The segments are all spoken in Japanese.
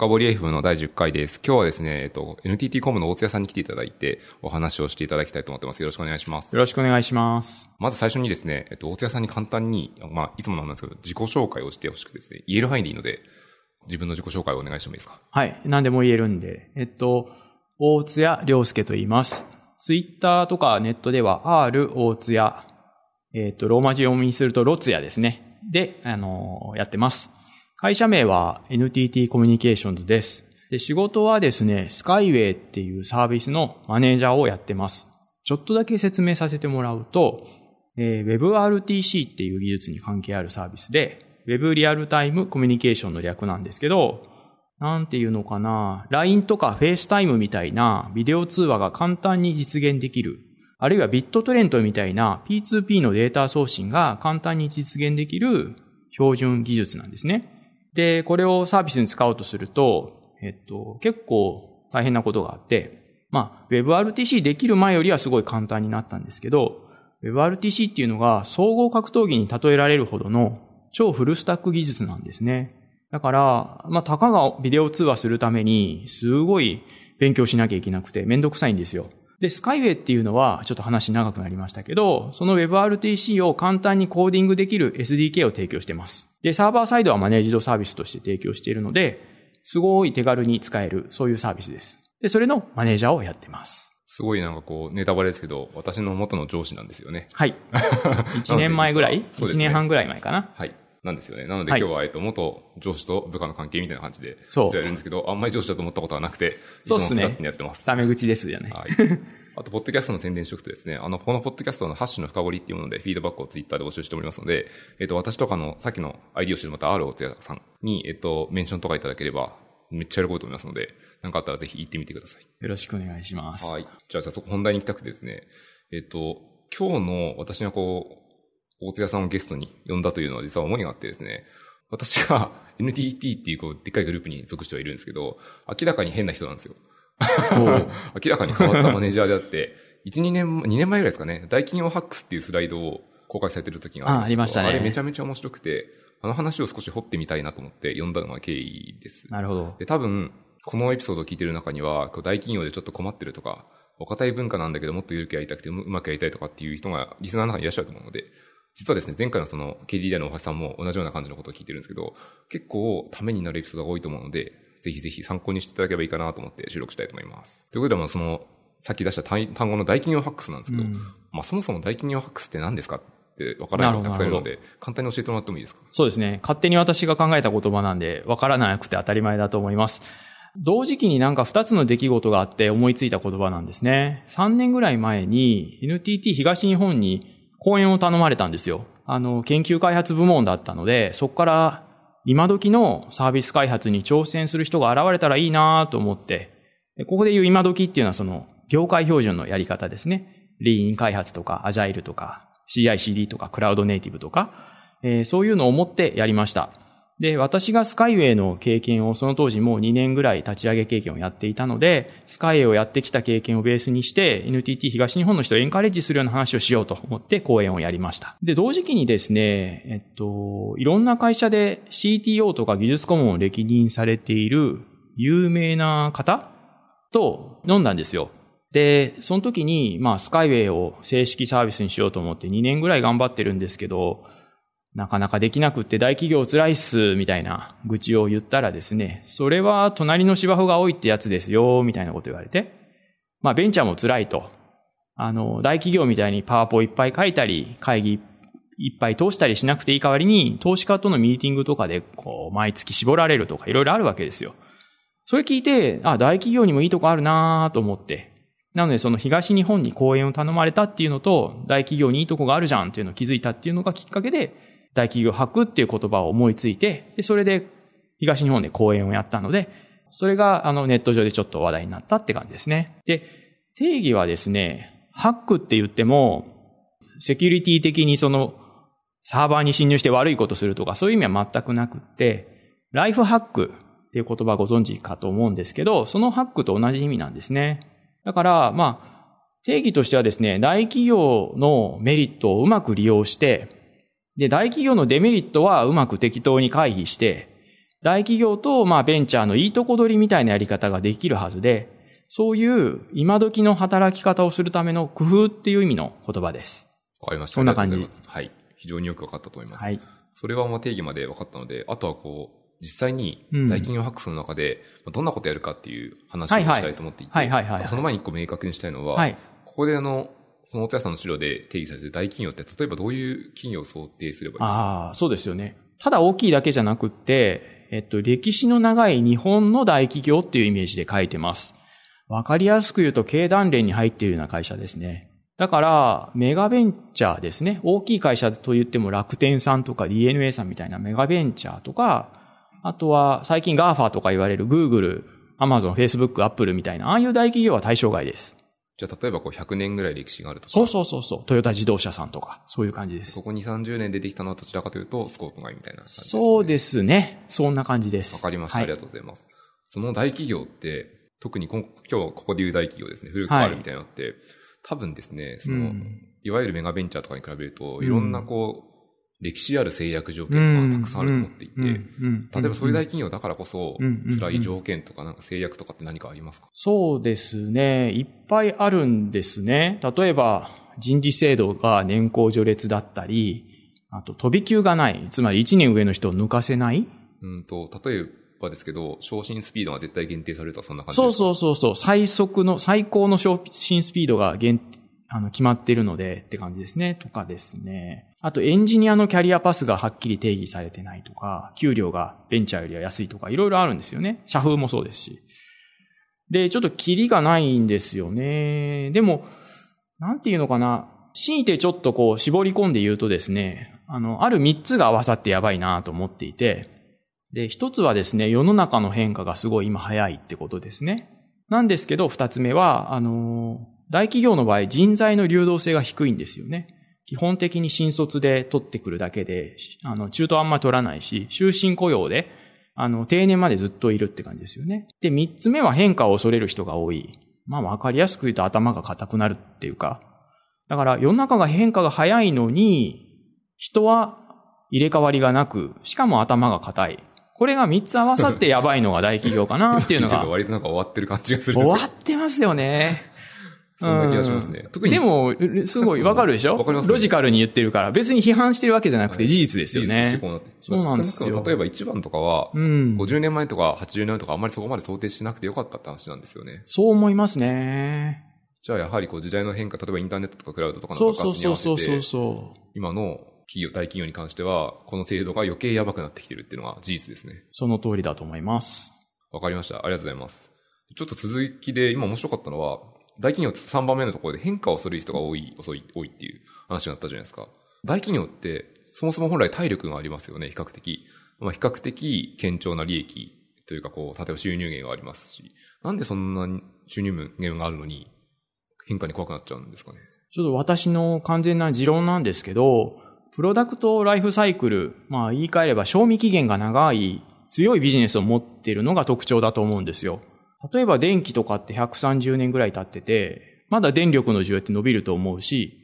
深掘り F の第10回です。今日はですね、えっと、NTT コムの大津屋さんに来ていただいて、お話をしていただきたいと思ってます。よろしくお願いします。よろしくお願いします。まず最初にですね、えっと、大津屋さんに簡単に、まあ、いつもなんですけど、自己紹介をしてほしくてですね、言える範囲でいいので、自分の自己紹介をお願いしてもいいですか？はい。何でも言えるんで。えっと、大津屋良介と言います。ツイッターとかネットでは R 大津屋、えっと、ローマ字読みにするとロツヤですね。で、あのーやってます。会社名は NTT コミュニケーションズです。で、仕事はですね、スカイウェイっていうサービスのマネージャーをやってます。ちょっとだけ説明させてもらうと、えー WebRTC っていう技術に関係あるサービスで、Web リアルタイムコミュニケーションの略なんですけど、なんていうのかな、LINE とか FaceTime みたいなビデオ通話が簡単に実現できる。あるいはビットトレントみたいな P2P のデータ送信が簡単に実現できる標準技術なんですね。で、これをサービスに使おうとすると、えっと、結構大変なことがあって、まあ、WebRTC できる前よりはすごい簡単になったんですけど、WebRTC っていうのが総合格闘技に例えられるほどの超フルスタック技術なんですね。だから、まあ、たかがビデオ通話するために、すごい勉強しなきゃいけなくてめんどくさいんですよ。で、スカイウェイっていうのは、ちょっと話長くなりましたけど、その WebRTC を簡単にコーディングできる SDK を提供してます。で、サーバーサイドはマネージドサービスとして提供しているので、すごい手軽に使える、そういうサービスです。で、それのマネージャーをやってます。すごいなんかこう、ネタバレですけど、私の元の上司なんですよね。はい。1年前ぐらい？そうです ?1 ね年半ぐらい前かな？はい。なんですよね。なのではい今日は、えっと、元上司と部下の関係みたいな感じで、そうやるんですけど、あんまり上司だと思ったことはなくて、そうっすねやってます。タメ口ですよね。はい。あと、ポッドキャストの宣伝しておくとですね、あの、このポッドキャストのハッシュの深掘りっていうもので、フィードバックをツイッターで募集しておりますので、えっと、私とかの、さっきの ID を知るまた R おつやさんに、えっと、メンションとかいただければ、めっちゃ喜ぶと思いますので、なんかあったらぜひ行ってみてください。よろしくお願いします。はい。じゃあ、じゃあ、そこ本題に行きたくてですね、えっと、今日の私がこう、大津屋さんをゲストに呼んだというのは実は思いがあってですね、私が NTT っていうこう、でっかいグループに属してはいるんですけど、明らかに変な人なんですよ。明らかに変わったマネージャーであって、1、2年、2年前ぐらいですかね、大企業ハックスっていうスライドを公開されてる時がありましたねあれめちゃめちゃ面白くて、あの話を少し掘ってみたいなと思って読んだのが経緯です。なるほど。で、多分、このエピソードを聞いてる中には、大企業でちょっと困ってるとか、お堅い文化なんだけどもっと緩くやりたくてうまくやりたいとかっていう人がリスナーの中にいらっしゃると思うので、実はですね、前回のその KDDI の大橋さんも同じような感じのことを聞いてるんですけど、結構ためになるエピソードが多いと思うので、ぜひぜひ参考にしていただければいいかなと思って収録したいと思います。ということで、まあその、さっき出した単単語の大企業ハックスなんですけど、うんまあそもそも大企業ハックスって何ですかってわからない人がたくさんいるのなで、簡単に教えてもらってもいいですか？そうですね。勝手に私が考えた言葉なんで、わからなくて当たり前だと思います。同時期になんか二つの出来事があって思いついた言葉なんですね。3年ぐらい前に NTT 東日本に講演を頼まれたんですよ。あの、研究開発部門だったので、そこから今時のサービス開発に挑戦する人が現れたらいいなと思って、でここで言う今時っていうのはその業界標準のやり方ですね。リーン開発とかアジャイルとか CICD とかクラウドネイティブとか、えーそういうのを思ってやりました。で、私がスカイウェイの経験をその当時もう2年ぐらい立ち上げ経験をやっていたので、スカイウェイをやってきた経験をベースにして、NTT 東日本の人をエンカレッジするような話をしようと思って講演をやりました。で、同時期にですね、えっと、いろんな会社で CTO とか技術顧問を歴任されている有名な方と飲んだんですよ。で、その時に、まあ、スカイウェイを正式サービスにしようと思って2年ぐらい頑張ってるんですけど、なかなかできなくって大企業辛いっす、みたいな愚痴を言ったらですね、それは隣の芝生が多いってやつですよ、みたいなこと言われて、まあベンチャーも辛いと。あの、大企業みたいにパワポいっぱい書いたり、会議いっぱい通したりしなくていい代わりに、投資家とのミーティングとかで、こう、毎月絞られるとかいろいろあるわけですよ。それ聞いて、あ、大企業にもいいとこあるなと思って。なので、その東日本に講演を頼まれたっていうのと、大企業にいいとこがあるじゃんっていうのを気づいたっていうのがきっかけで、大企業博っていう言葉を思いついて、で、それで東日本で講演をやったので、それがあのネット上でちょっと話題になったって感じですね。で、定義はですね、ハックって言っても、セキュリティ的にそのサーバーに侵入して悪いことするとかそういう意味は全くなくって、ライフハックっていう言葉ご存知かと思うんですけど、そのハックと同じ意味なんですね。だから、まあ、定義としてはですね、大企業のメリットをうまく利用して、で、大企業のデメリットはうまく適当に回避して、大企業と、まあ、ベンチャーのいいとこ取りみたいなやり方ができるはずで、そういう今時の働き方をするための工夫っていう意味の言葉です。わかりました。そんな感じはい。非常によくわかったと思います。はい。それはまあ定義まで分かったので、あとはこう、実際にうん大企業ハックスの中で、まあどんなことやるかっていう話をしたいと思っていて、その前に一個明確にしたいのは、はい。ここであの、そのお手屋さんの資料で定義されてる大企業って、例えばどういう企業を想定すればいいですか？ああ、そうですよね。ただ大きいだけじゃなくて、えっと、歴史の長い日本の大企業っていうイメージで書いてます。わかりやすく言うと経団連に入っているような会社ですね。だから、メガベンチャーですね。大きい会社と言っても楽天さんとか DNA さんみたいなメガベンチャーとか、あとは最近 GAFA とか言われる Google、Amazon、Facebook、Apple みたいな、ああいう大企業は対象外です。じゃあ例えばこう100年ぐらい歴史があるとか、そうそうそうそう。トヨタ自動車さんとか、そういう感じですそ。こに30年出てきたのはどちらかというと、スコープ外みたいな感じです、ね。そうですね。そんな感じです。わかりました、はいありがとうございます。その大企業って、特に今今日ここで言う大企業ですね、古くあるみたいなのって、多分ですね、その、うんいわゆるメガベンチャーとかに比べると、うんいろんなこう、歴史ある制約条件とかがたくさんあると思っていて、例えばそういう大企業だからこそうん、辛い条件とかなんか制約とかって何かありますか？そうですね。いっぱいあるんですね。例えば、人事制度が年功序列だったり、あと飛び級がない。つまり1年上の人を抜かせない。うんと、例えばですけど、昇進スピードが絶対限定されるとはそんな感じそうですか？そうそうそう。最速の、最高の昇進スピードが限あの、決まっているのでって感じですね。とかですね。あとエンジニアのキャリアパスがはっきり定義されてないとか、給料がベンチャーよりは安いとか、いろいろあるんですよね。社風もそうですし。で、ちょっとキリがないんですよね。でも、なんていうのかな。強いてちょっとこう絞り込んで言うとですね、あの、ある三つが合わさってやばいなと思っていて、で、一つはですね、世の中の変化がすごい今早いってことですね。なんですけど、二つ目は、あの、大企業の場合人材の流動性が低いんですよね。基本的に新卒で取ってくるだけで、あの、中途あんまり取らないし、終身雇用で、あの、定年までずっといるって感じですよね。で、三つ目は変化を恐れる人が多い。まあ、わかりやすく言うと頭が硬くなるっていうか。だから、世の中が変化が早いのに、人は入れ替わりがなく、しかも頭が硬い。これが三つ合わさってやばいのが大企業かなっていうのがて。割となんか終わってる感じがするん終わってますよね。そんな気がしますね。特に。でも、すごいわかるでしょ？わかりますねロジカルに言ってるから。別に批判してるわけじゃなくて事実ですよね事実としてこ。うなってそうなんですよ少なくとも例えば1番とかは、うん。50年前とか80年前とかあんまりそこまで想定しなくてよかったって話なんですよね。そう思いますね。じゃあやはりこう時代の変化、例えばインターネットとかクラウドとかのそう爆そう発に合わせて、そうそうそうそう。今の企業、大企業に関しては、この制度が余計やばくなってきてるっていうのが事実ですね。その通りだと思います。わかりました。ありがとうございます。ちょっと続きで、今面白かったのは、大企業って3番目のところで変化をする人が多い、遅い、多いっていう話になったじゃないですか。大企業って、そもそも本来体力がありますよね、比較的。まあ、比較的堅調な利益というか、こう、例えば収入源がありますし、なんでそんなに収入源があるのに、変化に怖くなっちゃうんですかね？ちょっと私の完全な持論なんですけど、プロダクトライフサイクル、まあ言い換えれば賞味期限が長い強いビジネスを持っているのが特徴だと思うんですよ。例えば電気とかって130年ぐらい経ってて、まだ電力の需要って伸びると思うし、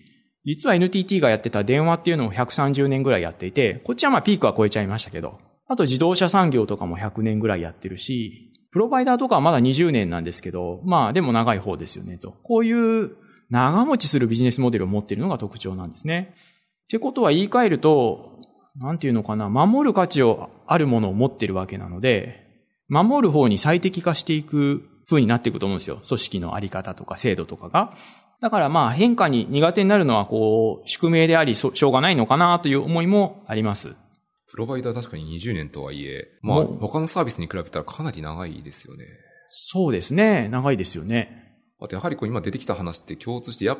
実は NTT がやってた電話っていうのを130年ぐらいやっていて、こっちはまあピークは超えちゃいましたけど、あと自動車産業とかも100年ぐらいやってるし、プロバイダーとかはまだ20年なんですけど、まあでも長い方ですよねと。こういう長持ちするビジネスモデルを持っているのが特徴なんですね。ってことは言い換えると、なんていうのかな、守る価値をあるものを持っているわけなので、守る方に最適化していく風になっていくと思うんですよ。組織のあり方とか制度とかが。だからまあ変化に苦手になるのはこう、宿命であり、しょうがないのかなという思いもあります。プロバイダー確かに20年とはいえ、まあ、もう他のサービスに比べたらかなり長いですよね。そうですね。長いですよね。あとやはりこう今出てきた話って共通してや、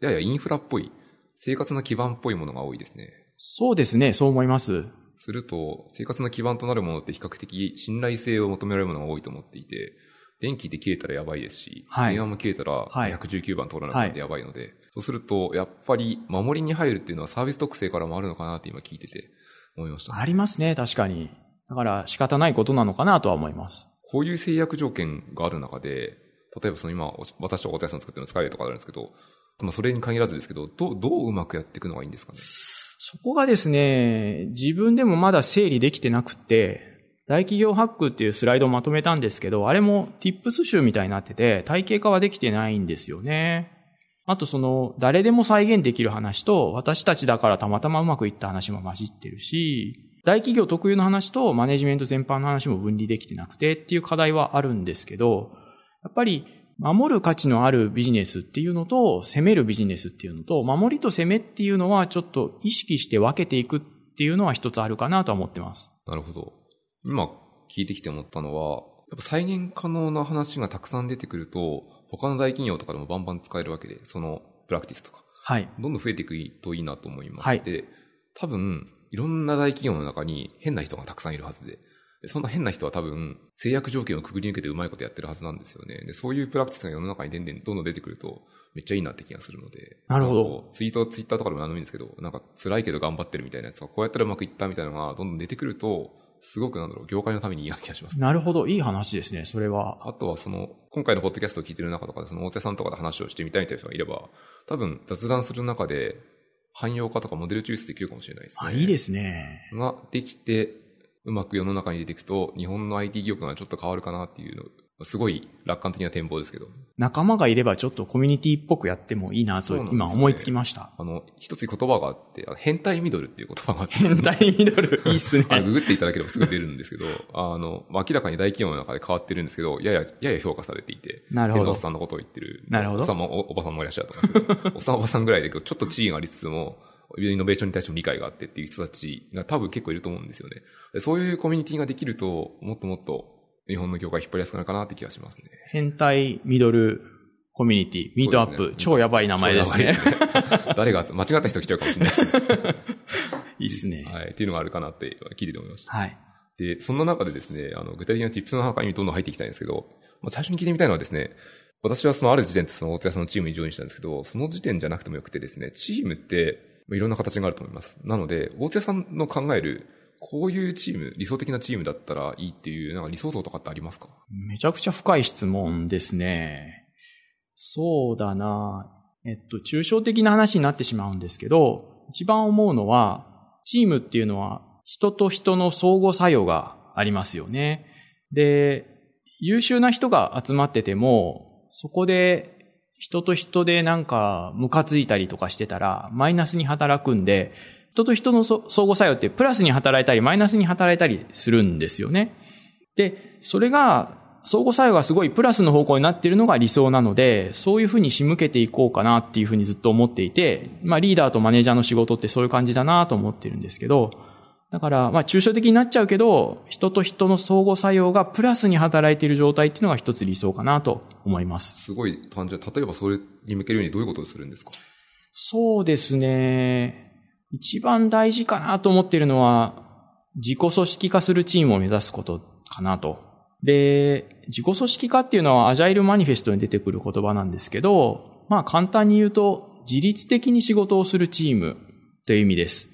ややインフラっぽい、生活の基盤っぽいものが多いですね。そうですね。そう思います。すると、生活の基盤となるものって比較的信頼性を求められるものが多いと思っていて、電気って切れたらやばいですし、はい電話も切れたらはい119番通らなくてやばいので、そうすると、やっぱり守りに入るっていうのはサービス特性からもあるのかなって今聞いてて思いました。ありますね。確かに。だから仕方ないことなのかなとは思います。こういう制約条件がある中で、例えばその今、お私とお手屋さん作ってるのスカイレとかあるんですけど、まあそれに限らずですけど、どう、どううまくやっていくのがいいんですかね？そこがですね、自分でもまだ整理できてなくて、大企業ハックっていうスライドをまとめたんですけど、あれも tips 集みたいになってて、体系化はできてないんですよね。あとその、誰でも再現できる話と、私たちだからたまたまうまくいった話も混じってるし、大企業特有の話とマネジメント全般の話も分離できてなくてっていう課題はあるんですけど、やっぱり守る価値のあるビジネスっていうのと、攻めるビジネスっていうのと、守りと攻めっていうのはちょっと意識して分けていくっていうのは一つあるかなとは思ってます。なるほど。今聞いてきて思ったのは、やっぱ再現可能な話がたくさん出てくると、他の大企業とかでもバンバン使えるわけで、そのプラクティスとか。はい。どんどん増えていくといいなと思います。はい、で、多分、いろんな大企業の中に変な人がたくさんいるはずで、そんな変な人は多分、制約条件をくぐり抜けてうまいことやってるはずなんですよね。で、そういうプラクティスが世の中にどんどんどんどん出てくると、めっちゃいいなって気がするので。なるほど。ツイート、ツイッターとかでも何でもいいんですけど、なんか辛いけど頑張ってるみたいなやつが、こうやったらうまくいったみたいなのがどんどん出てくると、すごくなんだろう、業界のためにいい気がします、なるほど。いい話ですね、それは。あとはその、今回のポッドキャストを聞いてる中とかで、その大手さんとかで話をしてみたいという人がいれば、多分雑談する中で、汎用化とかモデル抽出できるかもしれないですね。あ、いいですね。ができて、うまく世の中に出ていくと、日本の IT 業界がちょっと変わるかなっていうのすごい楽観的な展望ですけど。仲間がいればちょっとコミュニティっぽくやってもいいなと今思いつきました。ね、あの、一つ言葉があって、変態ミドルっていう言葉があって、変態ミドル、いいっすね。あググっていただければすぐ出るんですけど、あの、明らかに大企業の中で変わってるんですけど、やや、やや評価されていて、なるほど。おっさんのことを言ってる。なるほど。おっさんもおばさんもいらっしゃると思うんですけど、おっさんおばさんぐらいでちょっと地位がありつつも、イノベーションに対しても理解があってっていう人たちが多分結構いると思うんですよね。そういうコミュニティができると、もっともっと日本の業界引っ張りやすくなるかなって気がしますね。変態ミドルコミュニティ、ミートアップ、ね、超やばい名前ですね。すね誰が、間違った人来ちゃうかもしれないです。いいっすね。はい。っていうのがあるかなって聞いてて思いました。はい。で、そんな中でですね、あの、具体的な tips の中にどんどん入っていきたいんですけど、まあ、最初に聞いてみたいのはですね、私はそのある時点でその大津屋さんのチームにジョインしたんですけど、その時点じゃなくてもよくてですね、チームっていろんな形があると思います。なので、大津屋さんの考えるこういうチーム、理想的なチームだったらいいっていう、なんか理想像とかってありますか？めちゃくちゃ深い質問ですね。そうだなえっと、抽象的な話になってしまうんですけど、一番思うのは、チームっていうのは人と人の相互作用がありますよね。で、優秀な人が集まってても、そこで人と人でなんかムカついたりとかしてたらマイナスに働くんで、人と人の相互作用ってプラスに働いたりマイナスに働いたりするんですよね。で、それが相互作用がすごいプラスの方向になっているのが理想なので、そういうふうに仕向けていこうかなっていうふうにずっと思っていて、まあリーダーとマネージャーの仕事ってそういう感じだなと思ってるんですけど、だから、まあ抽象的になっちゃうけど、人と人の相互作用がプラスに働いている状態っていうのが一つ理想かなと思います。すごい単純。例えばそれに向けるようにどういうことをするんですか？そうですね。一番大事かなと思っているのは、自己組織化するチームを目指すことかなと。で、自己組織化っていうのはアジャイルマニフェストに出てくる言葉なんですけど、まあ簡単に言うと、自律的に仕事をするチームという意味です。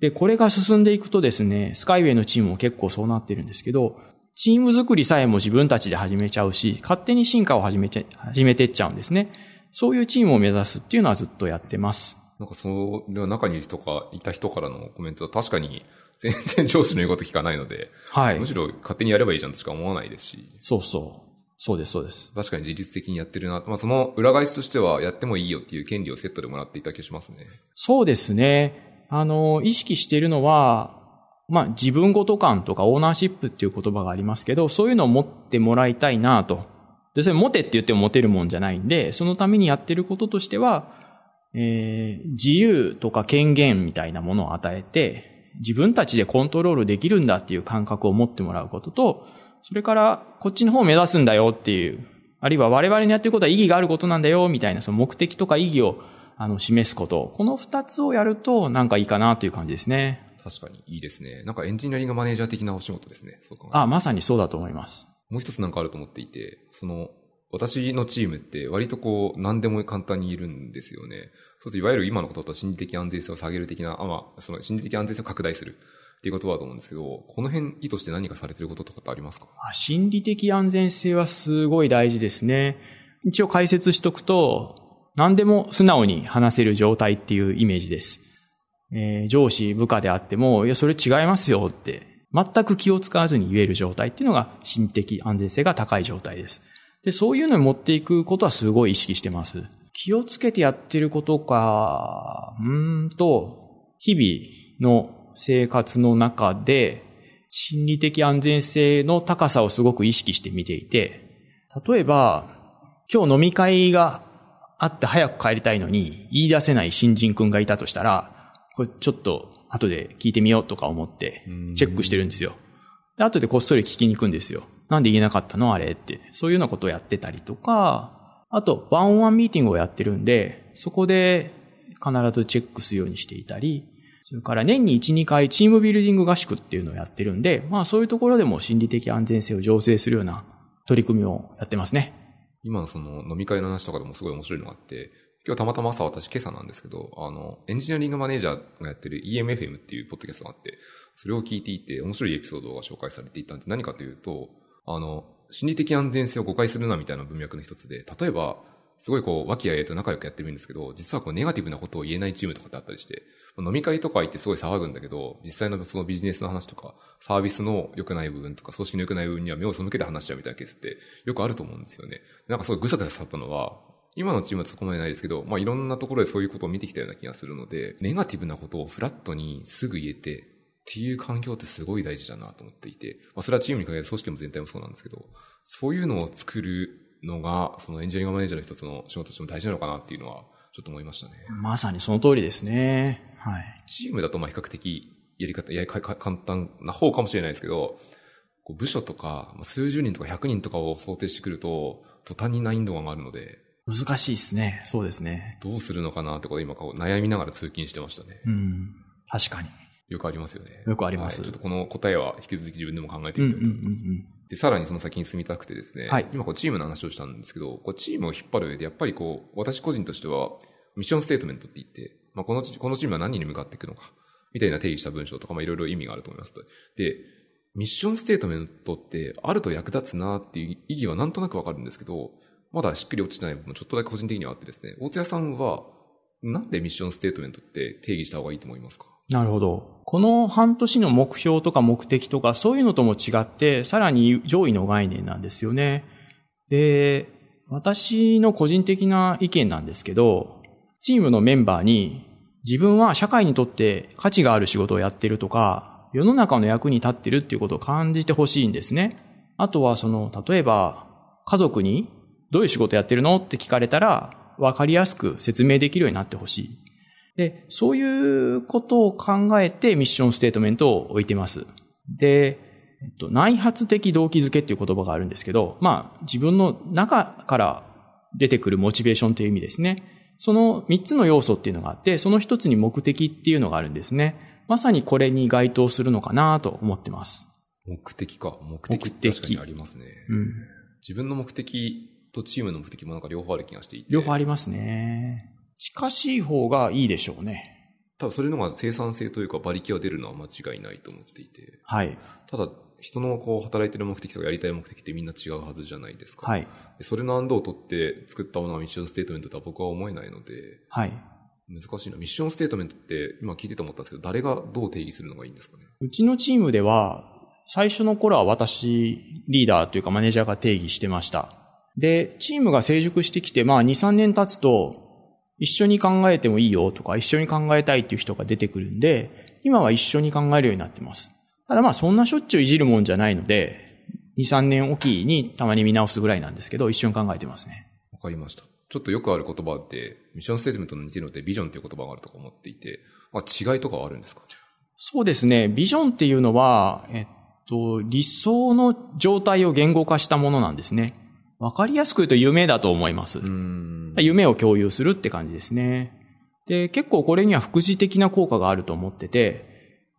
で、これが進んでいくとですね、スカイウェイのチームも結構そうなってるんですけど、チーム作りさえも自分たちで始めちゃうし、勝手に進化を始めちゃ、始めてっちゃうんですね。そういうチームを目指すっていうのはずっとやってます。なんかその中にいる人か、いた人からのコメントは確かに全然上司の言うこと聞かないので、はい。むしろ勝手にやればいいじゃんとしか思わないですし。そうそう。そうです、そうです。確かに自律的にやってるな。まあその裏返しとしてはやってもいいよっていう権利をセットでもらっていた気がしますね。そうですね。あの、意識しているのは、まあ自分ごと感とかオーナーシップっていう言葉がありますけど、そういうのを持ってもらいたいなと。で、それ持てって言っても持てるもんじゃないんで、そのためにやってることとしては、えー、自由とか権限みたいなものを与えて、自分たちでコントロールできるんだっていう感覚を持ってもらうことと、それからこっちの方を目指すんだよっていう、あるいは我々にやってることは意義があることなんだよみたいなその目的とか意義をあの示すこと。この二つをやるとなんかいいかなという感じですね。確かにいいですね。なんかエンジニアリングマネージャー的なお仕事ですね。あ、まさにそうだと思います。もう一つなんかあると思っていて、その私のチームって割とこう何でも簡単にいるんですよね。そうするといわゆる今のことだと心理的安全性を下げる的な、あまあ、その心理的安全性を拡大するっていうことだと思うんですけど、この辺意図して何かされてることとかってありますか？心理的安全性はすごい大事ですね。一応解説しとくと、何でも素直に話せる状態っていうイメージです。えー、上司、部下であっても、いや、それ違いますよって全く気を使わずに言える状態っていうのが心的安全性が高い状態です。で、そういうのに持っていくことはすごい意識してます。気をつけてやってることか、うんと、日々の生活の中で、心理的安全性の高さをすごく意識して見ていて、例えば、今日飲み会があって早く帰りたいのに言い出せない新人くんがいたとしたら、これちょっと後で聞いてみようとか思ってチェックしてるんですよ。で後でこっそり聞きに行くんですよ。なんで言えなかったの？あれって。そういうようなことをやってたりとか、あと、ワンオンワンミーティングをやってるんで、そこで必ずチェックするようにしていたり、それから年に1、2回チームビルディング合宿っていうのをやってるんで、まあそういうところでも心理的安全性を醸成するような取り組みをやってますね。今のその飲み会の話とかでもすごい面白いのがあって、今日たまたま朝私今朝なんですけど、あの、エンジニアリングマネージャーがやってる EMFM っていうポッドキャストがあって、それを聞いていて面白いエピソードが紹介されていたんで何かというと、あの、心理的安全性を誤解するなみたいな文脈の一つで、例えば、すごいこう、和気あいあいと仲良くやってるんですけど、実はこう、ネガティブなことを言えないチームとかってあったりして、飲み会とか行ってすごい騒ぐんだけど、実際のそのビジネスの話とか、サービスの良くない部分とか、組織の良くない部分には目を背けて話しちゃうみたいなケースってよくあると思うんですよね。なんかすごいぐさぐささったのは、今のチームはそこまでないですけど、まあいろんなところでそういうことを見てきたような気がするので、ネガティブなことをフラットにすぐ言えて、っていう環境ってすごい大事だなと思っていて、まあそれはチームに限らず組織も全体もそうなんですけど、そういうのを作るのが、そのエンジニアリングマネージャーの一つの仕事としても大事なのかなっていうのは、ちょっと思いましたね。まさにその通りですね。はい。チームだとまあ比較的やり方、やりか 簡単な方かもしれないですけど、こう部署とか、数十人とか100人とかを想定してくると、途端に難易度が上がるので。難しいですね。そうですね。どうするのかなってこと今こう悩みながら通勤してましたね。うん。確かに。よくありますよね。よくあります、はい、ちょっとこの答えは引き続き自分でも考えてみたいと思います。で、さらにその先に進みたくてですね、はい、今こうチームの話をしたんですけど、こうチームを引っ張る上でやっぱりこう、私個人としては、ミッションステートメントって言って、まあ、この、このチームは何に向かっていくのか、みたいな定義した文章とか、まあ、いろいろ意味があると思いますと。で、ミッションステートメントってあると役立つなっていう意義はなんとなくわかるんですけど、まだしっくり落ちてない部分もちょっとだけ個人的にはあってですね、大津屋さんは、なんでミッションステートメントって定義した方がいいと思いますか？なるほど。この半年の目標とか目的とかそういうのとも違って、さらに上位の概念なんですよね。で、私の個人的な意見なんですけど、チームのメンバーに自分は社会にとって価値がある仕事をやってるとか、世の中の役に立ってるっていうことを感じてほしいんですね。あとはその、例えば家族にどういう仕事やってるの？って聞かれたら、わかりやすく説明できるようになってほしい。で、そういうことを考えてミッションステートメントを置いてます。で、えっと、内発的動機づけっていう言葉があるんですけど、まあ、自分の中から出てくるモチベーションという意味ですね。その三つの要素っていうのがあって、その一つに目的っていうのがあるんですね。まさにこれに該当するのかなと思ってます。目的か。目的って確かにありますね。うん、自分の目的とチームの目的もなんか両方ある気がしていて。両方ありますね。近しい方がいいでしょうね。ただそれのが生産性というか馬力が出るのは間違いないと思っていて。はい。ただ、人のこう働いてる目的とかやりたい目的ってみんな違うはずじゃないですか。はい。それの安堵を取って作ったものがミッションステートメントとは僕は思えないので。はい。難しいな。ミッションステートメントって今聞いてて思ったんですけど、誰がどう定義するのがいいんですかね？うちのチームでは、最初の頃は私、リーダーというかマネージャーが定義してました。で、チームが成熟してきて、まあ2、3年経つと、一緒に考えてもいいよとか、一緒に考えたいっていう人が出てくるんで、今は一緒に考えるようになってます。ただまあそんなしょっちゅういじるもんじゃないので、2、3年おきにたまに見直すぐらいなんですけど、一緒に考えてますね。わかりました。ちょっとよくある言葉で、ミッションステートメントの似てるのでビジョンっていう言葉があるとか思っていて、まあ違いとかはあるんですか？そうですね。ビジョンっていうのは、えっと、理想の状態を言語化したものなんですね。わかりやすく言うと夢だと思います。夢を共有するって感じですね。で、結構これには副次的な効果があると思ってて、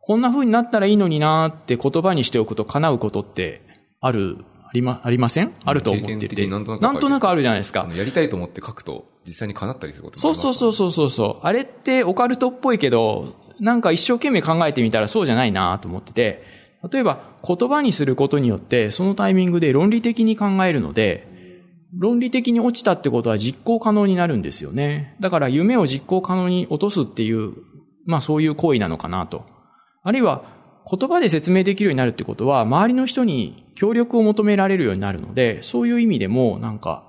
こんな風になったらいいのになーって言葉にしておくと叶うことってある、ありま、ありません？あると思ってて。なんとなくあるじゃないですか。やりたいと思って書くと実際に叶ったりすることもあります、ね、そうそうそうそう。あれってオカルトっぽいけど、なんか一生懸命考えてみたらそうじゃないなと思ってて、例えば言葉にすることによってそのタイミングで論理的に考えるので、論理的に落ちたってことは実行可能になるんですよね。だから夢を実行可能に落とすっていう、まあそういう行為なのかなと。あるいは言葉で説明できるようになるってことは、周りの人に協力を求められるようになるので、そういう意味でも、なんか、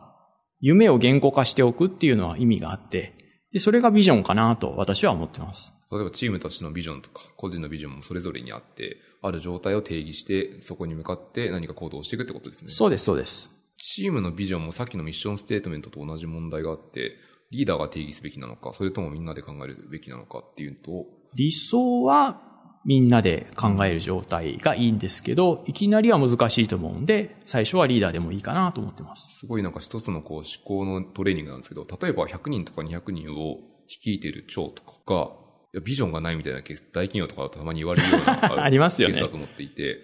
夢を言語化しておくっていうのは意味があって、で、それがビジョンかなと私は思ってます。例えばチームとしてのビジョンとか、個人のビジョンもそれぞれにあって、ある状態を定義して、そこに向かって何か行動をしていくってことですね。そうです、そうです。チームのビジョンもさっきのミッションステートメントと同じ問題があって、リーダーが定義すべきなのか、それともみんなで考えるべきなのかっていうと、理想はみんなで考える状態がいいんですけど、いきなりは難しいと思うんで、最初はリーダーでもいいかなと思ってます。すごいなんか一つのこう思考のトレーニングなんですけど、例えば100人とか200人を率いている長とかが、いやビジョンがないみたいなケース、大企業とかだとたまに言われるような ありますよねケースだと思っていて、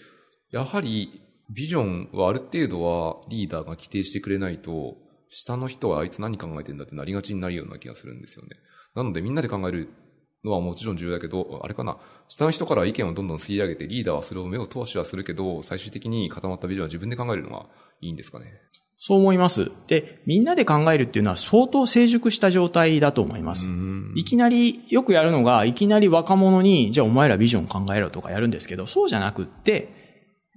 やはりビジョンはある程度はリーダーが規定してくれないと、下の人はあいつ何考えてんだってなりがちになるような気がするんですよね。なのでみんなで考えるのはもちろん重要だけど、あれかな、下の人から意見をどんどん吸い上げて、リーダーはそれを目を通しはするけど、最終的に固まったビジョンは自分で考えるのがいいんですかね。そう思います。で、みんなで考えるっていうのは相当成熟した状態だと思います。いきなり、よくやるのが、いきなり若者に、じゃあお前らビジョン考えろとかやるんですけど、そうじゃなくって、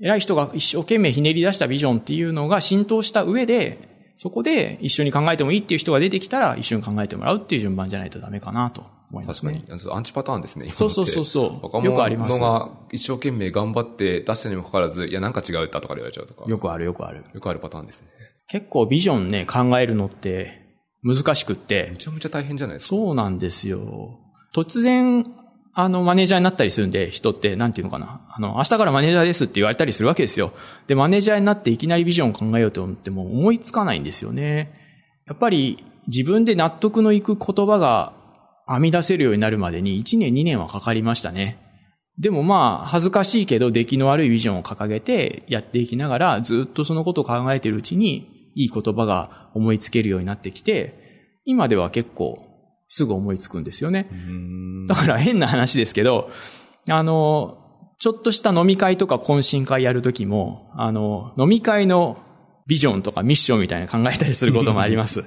偉い人が一生懸命ひねり出したビジョンっていうのが浸透した上で、そこで一緒に考えてもいいっていう人が出てきたら、一緒に考えてもらうっていう順番じゃないとダメかなと思いますね。確かに。アンチパターンですね。そうそうそうそう若よくあります者が一生懸命頑張って出したにもかかわらず、いや、なんか違うったとかで言われちゃうとか。よくあるよくある。よくあるパターンですね。結構ビジョンね、考えるのって難しくってめ、ちゃめちゃ大変じゃないですか。そうなんですよ。突然、あの、マネージャーになったりするんで、人って、なんていうのかな。あの、明日からマネージャーですって言われたりするわけですよ。で、マネージャーになっていきなりビジョンを考えようと思っても思いつかないんですよね。やっぱり自分で納得のいく言葉が編み出せるようになるまでに1年2年はかかりましたね。でもまあ、恥ずかしいけど出来の悪いビジョンを掲げてやっていきながら、ずっとそのことを考えているうちに、いい言葉が思いつけるようになってきて、今では結構すぐ思いつくんですよね。だから変な話ですけど、あの、ちょっとした飲み会とか懇親会やるときも、あの、飲み会のビジョンとかミッションみたいなの考えたりすることもあります。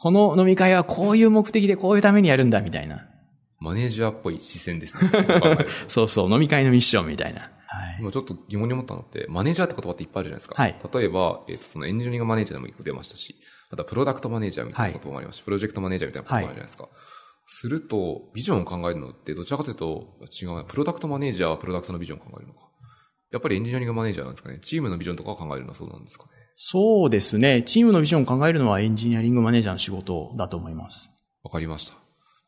この飲み会はこういう目的でこういうためにやるんだみたいな。マネージャーっぽい視線ですね。そうそう飲み会のミッションみたいな。はい。今ちょっと疑問に思ったのって、マネージャーって言葉っていっぱいあるじゃないですか。はい例えば、えっ、と、そのエンジニアリングマネージャーでも一個出ましたし、あとはプロダクトマネージャーみたいな言葉もありますし、プロジェクトマネージャーみたいな言葉もあるじゃないですか。すると、ビジョンを考えるのって、どちらかというと、違うな。プロダクトマネージャーはプロダクトのビジョンを考えるのか。やっぱりエンジニアリングマネージャーなんですかね。チームのビジョンとかを考えるのはそうなんですかね。そうですね。チームのビジョンを考えるのはエンジニアリングマネージャーの仕事だと思います。わかりました。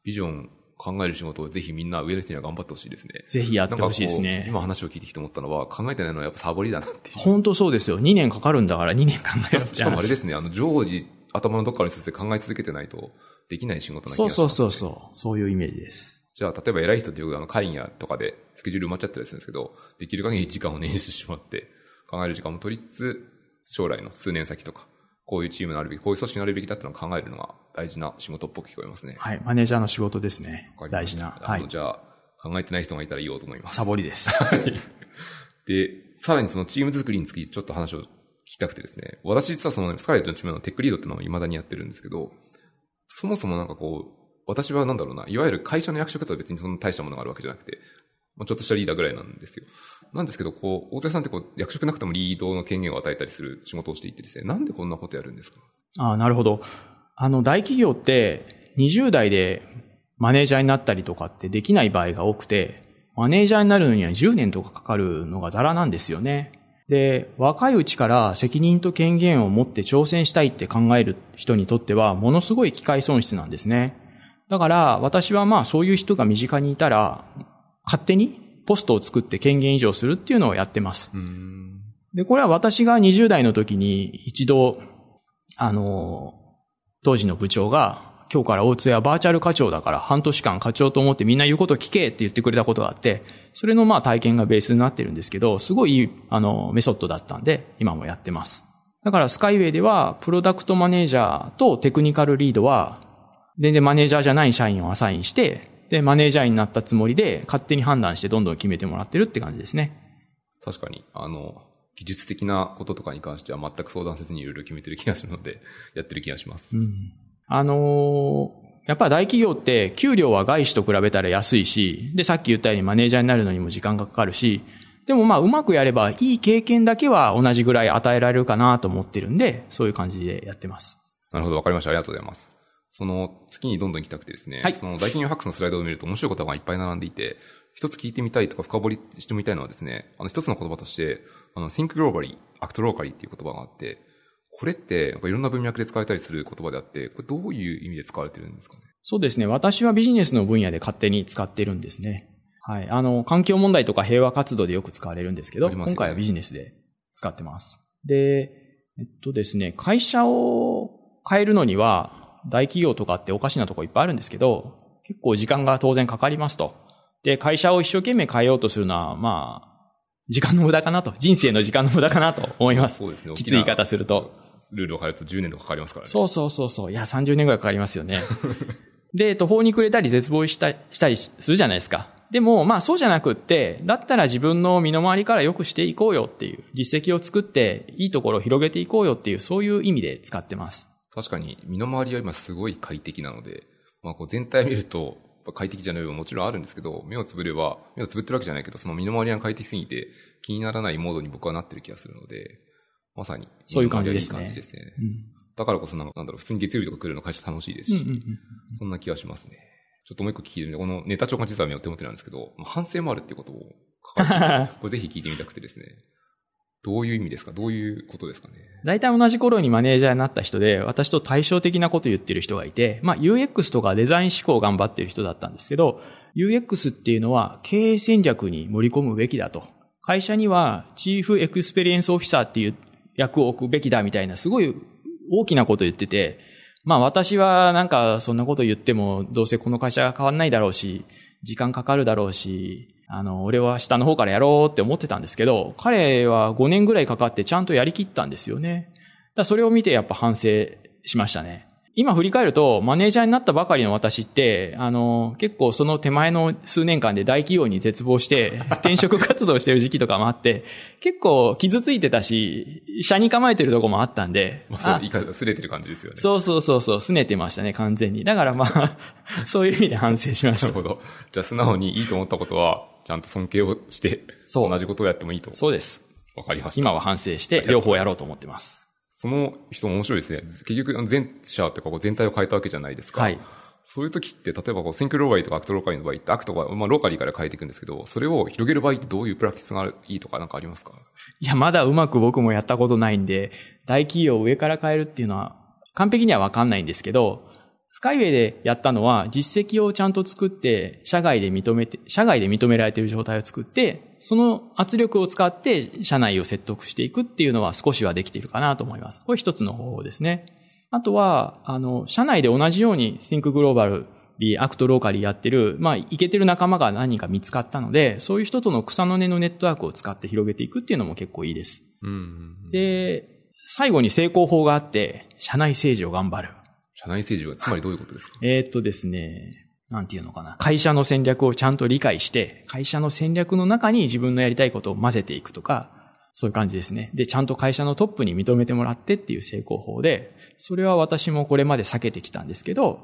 ビジョン考える仕事をぜひみんな上の人には頑張ってほしいですね。ぜひやってほしいですね。今話を聞いてきて思ったのは、考えてないのはやっぱサボりだなっていう。本当そうですよ。2年かかるんだから2年考えよう しかもあれですね、あの、常時頭のどっかに据えて考え続けてないとできない仕事な気そうがします。そうそうそう。そういうイメージです。じゃあ、例えば偉い人ってよくあの会議やとかでスケジュール埋まっちゃったりするんですけど、できる限り時間を捻出してしまって、考える時間も取りつつ、将来の数年先とか、こういうチームになるべき、こういう組織になるべきだってのを考えるのが大事な仕事っぽく聞こえますね。はい。マネージャーの仕事ですね大事な。はい。あのじゃあ、考えてない人がいたら言おうと思います。サボりです。で、さらにそのチーム作りにつきちょっと話を聞きたくてですね、私実はそのスカイレットのチームのテックリードっていうのを未だにやってるんですけど、そもそもなんかこう、私はなんだろうな、いわゆる会社の役職とは別にそんな大したものがあるわけじゃなくて、まあ、ちょっとしたリーダーぐらいなんですよ。なんですけど、こう、大手さんってこう、役職なくてもリードの権限を与えたりする仕事をしていてですね、なんでこんなことやるんですか？ああ、なるほど。あの、大企業って20代でマネージャーになったりとかってできない場合が多くて、マネージャーになるのには10年とかかかるのがザラなんですよね。で、若いうちから責任と権限を持って挑戦したいって考える人にとっては、ものすごい機会損失なんですね。だから、私はまあそういう人が身近にいたら、勝手にポストを作って権限移譲するっていうのをやってます。で、これは私が20代の時に一度、あの、当時の部長が、今日から大津屋バーチャル課長だから半年間課長と思ってみんな言うことを聞けって言ってくれたことがあって、それのまあ体験がベースになってるんですけど、すごい、あの、メソッドだったんで、今もやってます。だからスカイウェイでは、プロダクトマネージャーとテクニカルリードは、全然マネージャーじゃない社員をアサインして、で、マネージャーになったつもりで、勝手に判断してどんどん決めてもらってるって感じですね。確かに、あの、技術的なこととかに関しては全く相談せずにいろいろ決めてる気がするので、やってる気がします。あのーやっぱ大企業って給料は外資と比べたら安いし、で、さっき言ったようにマネージャーになるのにも時間がかかるし、でもまあうまくやればいい経験だけは同じぐらい与えられるかなと思ってるんで、そういう感じでやってます。なるほど、わかりました。ありがとうございます。その、月にどんどん行きたくてですね、はいその大企業ハックスのスライドを見ると面白い言葉がいっぱい並んでいて、一つ聞いてみたいとか深掘りしてみたいのはですね、あの一つの言葉として、あの、think globally, act locally っていう言葉があって、これって、なんかいろんな文脈で使われたりする言葉であって、これどういう意味で使われてるんですかね？そうですね。私はビジネスの分野で勝手に使ってるんですね。はい。あの、環境問題とか平和活動でよく使われるんですけど、ね今回はビジネスで使ってます。で、えっとですね、会社を変えるのには、大企業とかっておかしなとこいっぱいあるんですけど、結構時間が当然かかりますと。で、会社を一生懸命変えようとするのは、まあ、時間の無駄かなと。人生の時間の無駄かなと思います。そうですね。きつい言い方すると。ルールを変えると10年とかかかりますからね。そうそうそうそう。いや、30年ぐらいかかりますよね。で、途方に暮れたり絶望したしたりするじゃないですか。でも、まあそうじゃなくって、だったら自分の身の回りから良くしていこうよっていう、実績を作っていいところを広げていこうよっていう、そういう意味で使ってます。確かに、身の回りは今すごい快適なので、まあこう全体を見ると、快適じゃない部分ももちろんあるんですけど、目をつぶれば、目をつぶってるわけじゃないけど、その身の回りが快適すぎて、気にならないモードに僕はなってる気がするので、まさに、そういう感じですね身の回りはいい感じですね。うん。だからこそなんかなんだろう、普通に月曜日とか来るの会社楽しいですし、うんうんうん。そんな気がしますね。ちょっともう一個聞いてるんで、このネタ帳が実は手元なんですけど、まあ反省もあるっていうことを書かれてて これぜひ聞いてみたくてですね。どういう意味ですか？どういうことですかね？大体同じ頃にマネージャーになった人で、私と対照的なこと言ってる人がいて、まあ UX とかデザイン思考を頑張ってる人だったんですけど、UX っていうのは経営戦略に盛り込むべきだと。会社には Chief Experience Officer っていう役を置くべきだみたいなすごい大きなこと言ってて、まあ私はなんかそんなこと言ってもどうせこの会社が変わんないだろうし、時間かかるだろうし、あの、俺は下の方からやろうって思ってたんですけど、彼は5年ぐらいかかってちゃんとやりきったんですよね。だそれを見てやっぱ反省しましたね。今振り返ると、マネージャーになったばかりの私って、あの、結構その手前の数年間で大企業に絶望して、転職活動してる時期とかもあって、結構傷ついてたし、斜に構えてるとこもあったんで、まあ、そうい方、擦れてる感じですよね。そうそうそうそう、拗ねてましたね、完全に。だからまあ、そういう意味で反省しました。なるほど。じゃあ素直にいいと思ったことは、ちゃんと尊敬をして、そう同じことをやってもいいと。そうです。わかりました。今は反省して、両方やろうと思ってます。その人も面白いですね。結局、全社とか全体を変えたわけじゃないですか。はい。そういう時って、例えばこう、 think locally とか act locally の場合って、 act が、まあ、 locally から変えていくんですけど、それを広げる場合ってどういうプラクティスがいいとかなんかありますか？いや、まだうまく僕もやったことないんで、大企業を上から変えるっていうのは、完璧にはわかんないんですけど、スカイウェイでやったのは、実績をちゃんと作って、社外で認めて、社外で認められている状態を作って、その圧力を使って、社内を説得していくっていうのは少しはできているかなと思います。これ一つの方法ですね。あとは、あの、社内で同じように Think Global アクトローカリーやってる、まあ、いけてる仲間が何人か見つかったので、そういう人との草の根のネットワークを使って広げていくっていうのも結構いいです。うん。で、最後に成功法があって、社内政治を頑張る。社内政治は、つまりどういうことですか？えーっとですね、なんていうのかな。会社の戦略をちゃんと理解して、会社の戦略の中に自分のやりたいことを混ぜていくとか、そういう感じですね。で、ちゃんと会社のトップに認めてもらってっていう成功法で、それは私もこれまで避けてきたんですけど、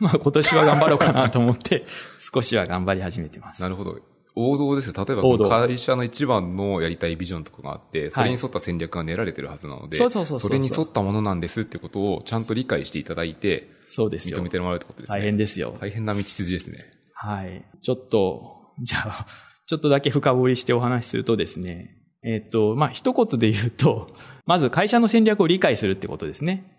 まあ今年は頑張ろうかなと思って、少しは頑張り始めてます。なるほど。王道ですよ。例えば会社の一番のやりたいビジョンとかがあって、それに沿った戦略が練られてるはずなので、そうそれに沿ったものなんですってことをちゃんと理解していただいて、そうですよ認め。てもらうってことですね。大変ですよ。大変な道筋ですね。はい。ちょっと、じゃあ、ちょっとだけ深掘りしてお話しするとですね、えっ、と、まあ、一言で言うと、まず会社の戦略を理解するってことですね。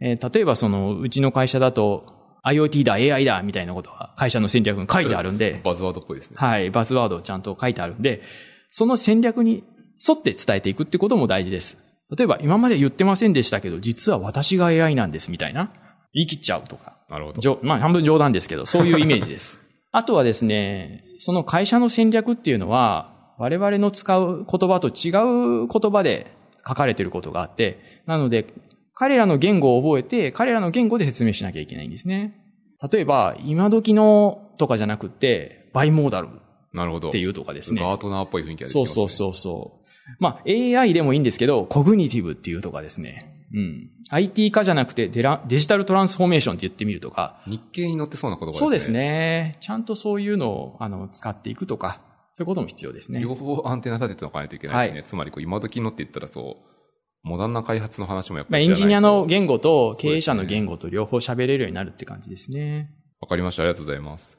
えー例えばその、うちの会社だと、IoT だ、AI だ、みたいなことが会社の戦略に書いてあるんで、バズワードっぽいですね。はい、バズワードをちゃんと書いてあるんで、その戦略に沿って伝えていくってことも大事です。例えば、今まで言ってませんでしたけど、実は私が AI なんです、みたいな。言い切っちゃうとか。なるほど。まあ、半分冗談ですけど、そういうイメージです。あとはですね、その会社の戦略っていうのは、我々の使う言葉と違う言葉で書かれていることがあって、なので、彼らの言語を覚えて、彼らの言語で説明しなきゃいけないんですね。例えば、今時のとかじゃなくて、バイモーダルっなるほど。ていうとかですね。ガートナーっぽい雰囲気が出てきそうますね。そうそうそう。まあ、AI でもいいんですけど、コグニティブっていうとかですね。うん。IT 化じゃなくてデラデジタルトランスフォーメーションって言ってみるとか、日経に載ってそうな言葉ですね。そうです。ね。ちゃんとそういうのを、あの、使っていくとか、そういうことも必要ですね。両方アンテナ立てておかないといけないですね。はつまりこう今時のって言ったらそう、モダンな開発の話もやっぱまあ、りエンジニアの言言語と経営者の言語と両方喋れるようになるって感じですね。わかりました。ありがとうございます。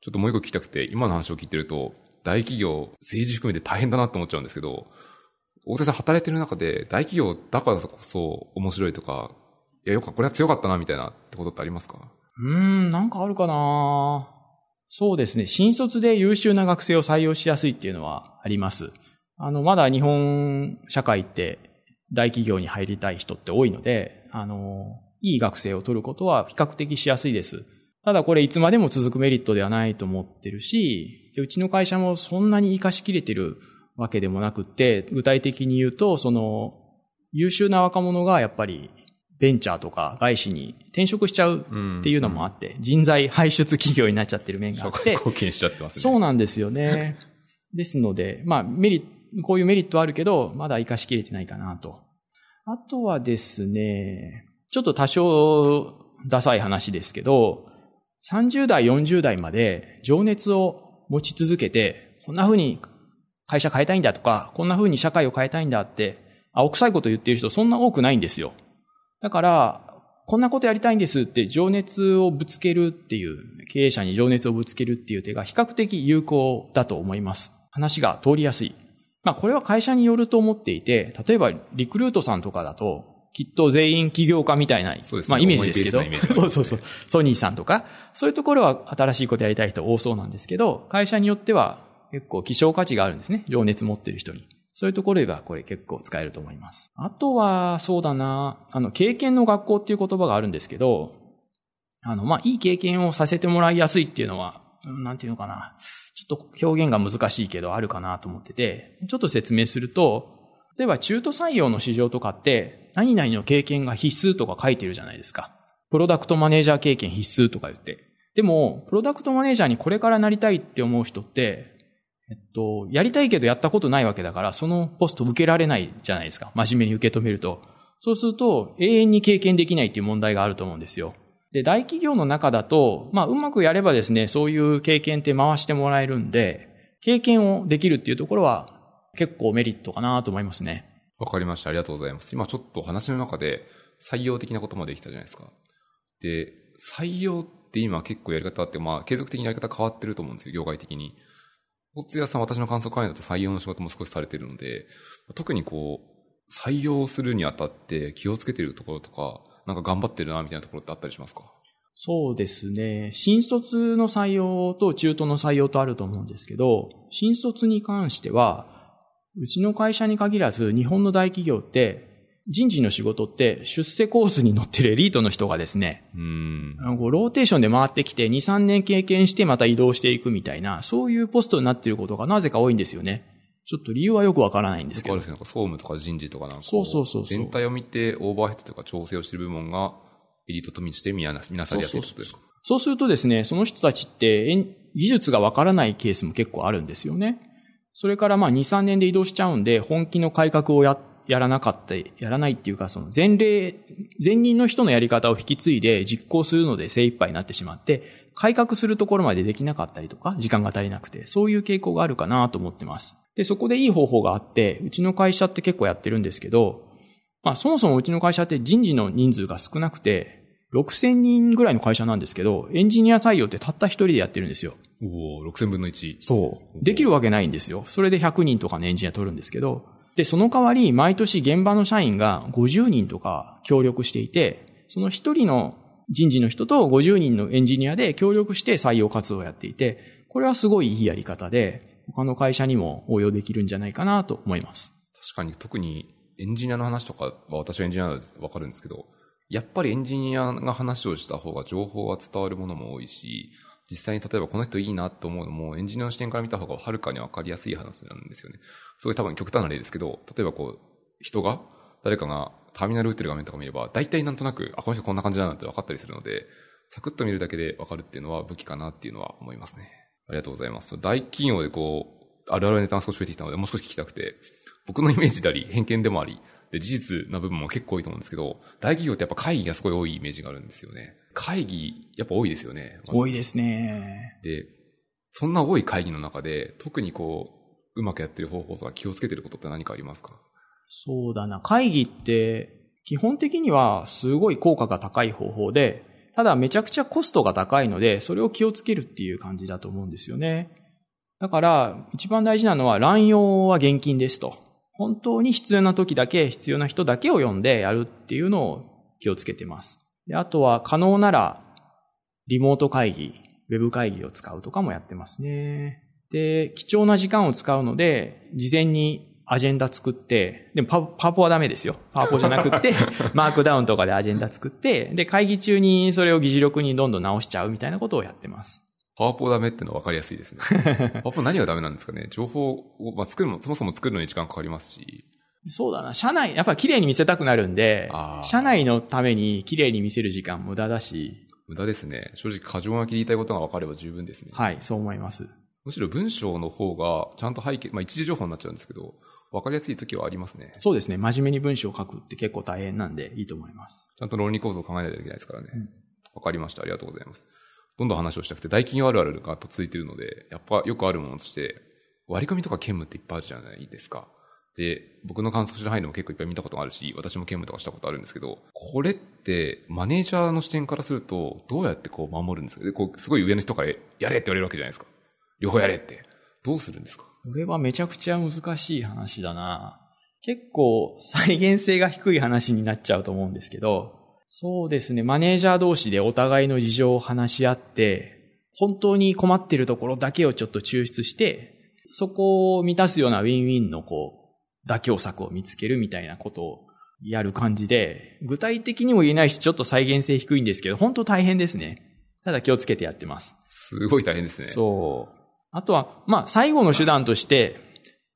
ちょっともう一個聞きたくて、今の話を聞いてると、大企業、政治含めて大変だなって思っちゃうんですけど、大瀬さん働いてる中で、大企業だからこそ面白いとか、いや、よく、これは強かったな、みたいなってことってありますか？うーん、なんかあるかなそうですね。新卒で優秀な学生を採用しやすいっていうのはあります。あの、まだ日本社会って大企業に入りたい人って多いので、あの、いい学生を取ることは比較的しやすいです。ただこれいつまでも続くメリットではないと思ってるし、でうちの会社もそんなに活かしきれてるわけでもなくって、具体的に言うと、その、優秀な若者がやっぱりベンチャーとか外資に転職しちゃうっていうのもあって、人材排出企業になっちゃってる面があって、貢献しちゃってますね。そうなんですよね。ですので、まあ、メリット、こういうメリットあるけど、まだ活かしきれてないかなと。あとはですね、ちょっと多少ダサい話ですけど、30代、40代まで情熱を持ち続けて、こんな風に会社変えたいんだとか、こんな風に社会を変えたいんだって、青臭いこと言ってる人そんな多くないんですよ。だから、こんなことやりたいんですって情熱をぶつけるっていう、経営者に情熱をぶつけるっていう手が比較的有効だと思います。話が通りやすい。まあこれは会社によると思っていて、例えばリクルートさんとかだと、きっと全員起業家みたいな、ねまあイメージですけど、そうそうそう、ソニーさんとか、そういうところは新しいことやりたい人多そうなんですけど、会社によっては結構希少価値があるんですね。情熱持ってる人に。そういうところがこれ結構使えると思います。あとは、そうだな、あの、経験の学校っていう言葉があるんですけど、あの、まあ、いい経験をさせてもらいやすいっていうのは、うんなんていうのかな。ちょっと表現が難しいけどあるかなと思ってて、ちょっと説明すると、例えば中途採用の市場とかって、何々の経験が必須とか書いてるじゃないですか。プロダクトマネージャー経験必須とか言って。でも、プロダクトマネージャーにこれからなりたいって思う人って、えっと、やりたいけどやったことないわけだから、そのポスト受けられないじゃないですか。真面目に受け止めると。そうすると、永遠に経験できないっていう問題があると思うんですよ。で、大企業の中だと、まあ、うまくやればですね、そういう経験って回してもらえるんで、経験をできるっていうところは、結構メリットかなと思いますね。わかりました。ありがとうございます。今ちょっと話の中で採用的なこともできたじゃないですか。で、採用って今結構やり方って、まあ継続的にやり方変わってると思うんですよ、業界的に。大津屋さん、私の感想会員だと採用の仕事も少しされてるので、特にこう、採用するにあたって気をつけてるところとか、なんか頑張ってるな、みたいなところってあったりしますか？そうですね。新卒の採用と中途の採用とあると思うんですけど、新卒に関しては、うちの会社に限らず、日本の大企業って、人事の仕事って出世コースに乗ってるエリートの人がですね、うーん。ローテーションで回ってきて2、3年経験してまた移動していくみたいな、そういうポストになっていることがなぜか多いんですよね。ちょっと理由はよくわからないんですけどで。すよ。なんか総務とか人事とかなんかこそうそうそうそう全体を見てオーバーヘッドとか調整をしている部門がエリートと見して見なされやすいことですか？そうするとですね、その人たちって技術がわからないケースも結構あるんですよね。それからまあ2、3年で移動しちゃうんで、本気の改革をや、やらなかった、やらないっていうか、その前例、前任の人のやり方を引き継いで実行するので精一杯になってしまって、改革するところまでできなかったりとか、時間が足りなくて、そういう傾向があるかなと思ってます。で、そこでいい方法があって、うちの会社って結構やってるんですけど、まあそもそもうちの会社って人事の人数が少なくて、6000人ぐらいの会社なんですけど、エンジニア採用ってたった一人でやってるんですよ。おお6000分の1。そう。できるわけないんですよ。それで100人とかのエンジニア取るんですけど、で、その代わり、毎年現場の社員が50人とか協力していて、その一人の人事の人と50人のエンジニアで協力して採用活動をやっていて、これはすごいいいやり方で、他の会社にも応用できるんじゃないかなと思います。確かに特にエンジニアの話とかは私はエンジニアなのでわかるんですけど、やっぱりエンジニアが話をした方が情報は伝わるものも多いし、実際に例えばこの人いいなと思うのもエンジニアの視点から見た方がはるかにわかりやすい話なんですよね。すごい多分極端な例ですけど、例えばこう、人が、誰かがターミナル打ってる画面とか見れば、大体なんとなく、あ、この人こんな感じだなって分かったりするので、サクッと見るだけで分かるっていうのは武器かなっていうのは思いますね。ありがとうございます。大企業でこう、あるあるネタが少し増えてきたので、もう少し聞きたくて、僕のイメージであり、偏見でもあり、で、事実な部分も結構多いと思うんですけど、大企業ってやっぱ会議がすごい多いイメージがあるんですよね。会議、やっぱ多いですよね。多いですね。で、そんな多い会議の中で、特にこう、うまくやってる方法とか気をつけてることって何かありますか？そうだな。会議って、基本的にはすごい効果が高い方法で、ただめちゃくちゃコストが高いので、それを気をつけるっていう感じだと思うんですよね。だから、一番大事なのは乱用は厳禁ですと。本当に必要な時だけ、必要な人だけを呼んでやるっていうのを気をつけてます。であとは可能なら、リモート会議、ウェブ会議を使うとかもやってますね。で、貴重な時間を使うので、事前にアジェンダ作って、でもパパワポはダメですよ。パワポじゃなくて、マークダウンとかでアジェンダ作って、で、会議中にそれを議事録にどんどん直しちゃうみたいなことをやってます。パワポダメってのは分かりやすいですね。パワポ何がダメなんですかね情報を、まあ、作るの、そもそも作るのに時間かかりますし。そうだな。社内、やっぱ綺麗に見せたくなるんで、社内のために綺麗に見せる時間無駄だし。無駄ですね。正直過剰な切りたいことが分かれば十分ですね。はい、そう思います。むしろ文章の方がちゃんと背景、まあ一時情報になっちゃうんですけど、分かりやすい時はありますね。そうですね。真面目に文章を書くって結構大変なんでいいと思います。ちゃんと論理構造を考えないといけないですからね。わ、うん、かりました。ありがとうございます。どんどん話をしたくて、大企業あるあるがと続いているので、やっぱよくあるものとして、割り込みとか兼務っていっぱいあるじゃないですか。で、僕の観測してる範囲でも結構いっぱい見たことがあるし、私も兼務とかしたことあるんですけど、これってマネージャーの視点からすると、どうやってこう守るんですか？で、こう、すごい上の人からやれって言われるわけじゃないですか。両方やれって。どうするんですか？これはめちゃくちゃ難しい話だな。結構再現性が低い話になっちゃうと思うんですけど、そうですね、マネージャー同士でお互いの事情を話し合って、本当に困っているところだけをちょっと抽出して、そこを満たすようなウィンウィンのこう、妥協策を見つけるみたいなことをやる感じで、具体的にも言えないし、ちょっと再現性低いんですけど、本当大変ですね。ただ気をつけてやってます。すごい大変ですね。そう。あとは、まあ、最後の手段として、